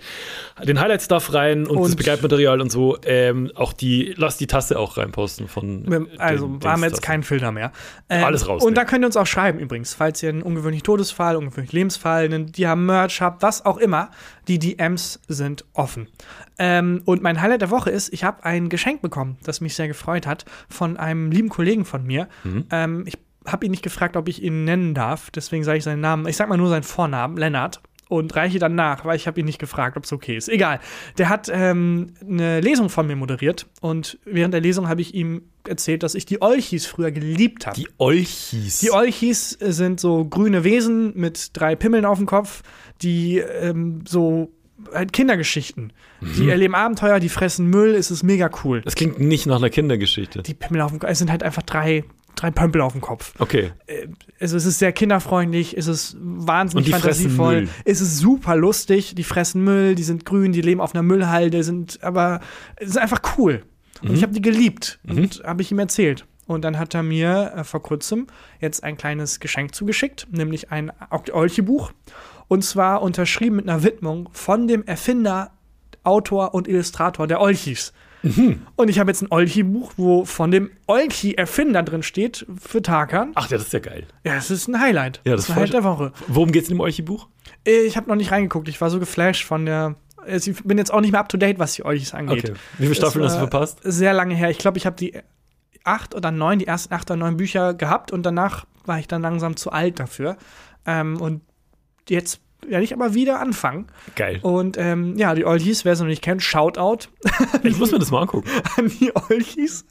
den Highlight-Stuff rein und, das Und- Begleitmaterial und so. Ähm, auch die, lass die Tasse auch reinposten von. Also, den- wir haben jetzt keinen Filter mehr. Ähm, Alles rausnehmen. Und da könnt ihr uns auch schreiben übrigens, falls ihr einen ungewöhnlichen Todesfall, ungewöhnlichen Lebensfall, einen, die haben Merch habt, was auch immer. Die DMs sind offen. Ähm, und mein Highlight der Woche ist, ich habe ein Geschenk bekommen, das mich sehr gefreut hat, von einem lieben Kollegen von mir. Mhm. Ähm, ich habe ihn nicht gefragt, ob ich ihn nennen darf, deswegen sage ich seinen Namen. Ich sag mal nur seinen Vornamen, Lennart. Und reiche dann nach, weil ich habe ihn nicht gefragt, ob es okay ist. Egal. Der hat ähm, eine Lesung von mir moderiert und während der Lesung habe ich ihm erzählt, dass ich die Olchis früher geliebt habe. Die Olchis. Die Olchis sind so grüne Wesen mit drei Pimmeln auf dem Kopf, die ähm, so halt Kindergeschichten. Die erleben Abenteuer, die fressen Müll, es ist mega cool. das klingt nicht nach einer Kindergeschichte. Die Pimmel auf dem Kopf, es sind halt einfach drei, drei Pömpel auf dem Kopf. Okay. Also es ist sehr kinderfreundlich, es ist wahnsinnig fantasievoll, es ist super lustig, die fressen Müll, die sind grün, die leben auf einer Müllhalde, sind aber es ist einfach cool. Und ich habe die geliebt und habe ich ihm erzählt. Und dann hat er mir äh, vor kurzem jetzt ein kleines Geschenk zugeschickt, nämlich ein Olche-Buch. Und zwar unterschrieben mit einer Widmung von dem Erfinder, Autor und Illustrator der Olchis. Und ich habe jetzt ein Olchi-Buch, wo von dem Olchi-Erfinder drin steht für Tarkan. Ach ja, das ist ja geil. Ja, das ist ein Highlight. Ja, das ist ein voll- Highlight der Woche. Worum geht's in dem Olchi-Buch? Äh, Ich habe noch nicht reingeguckt. Ich war so geflasht von der. Ich bin jetzt auch nicht mehr up to date, was die Olchis angeht. Okay. Wie viele Staffeln Das hast du verpasst? Sehr lange her. Ich glaube, ich habe die acht oder neun, die ersten acht oder neun Bücher gehabt und danach war ich dann langsam zu alt dafür. Ähm, und jetzt werde ich aber wieder anfangen. Geil. Und ähm, ja, die Olchis, wer sie noch nicht kennt, Shoutout Ich muss mir das mal angucken. (laughs) an die Olchis.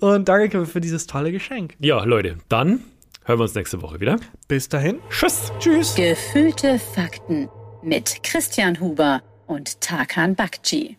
Und danke für dieses tolle Geschenk. Ja, Leute, dann hören wir uns nächste Woche wieder. Bis dahin. Tschüss. Tschüss. Gefühlte Fakten mit Christian Huber und Tarkan Bakci.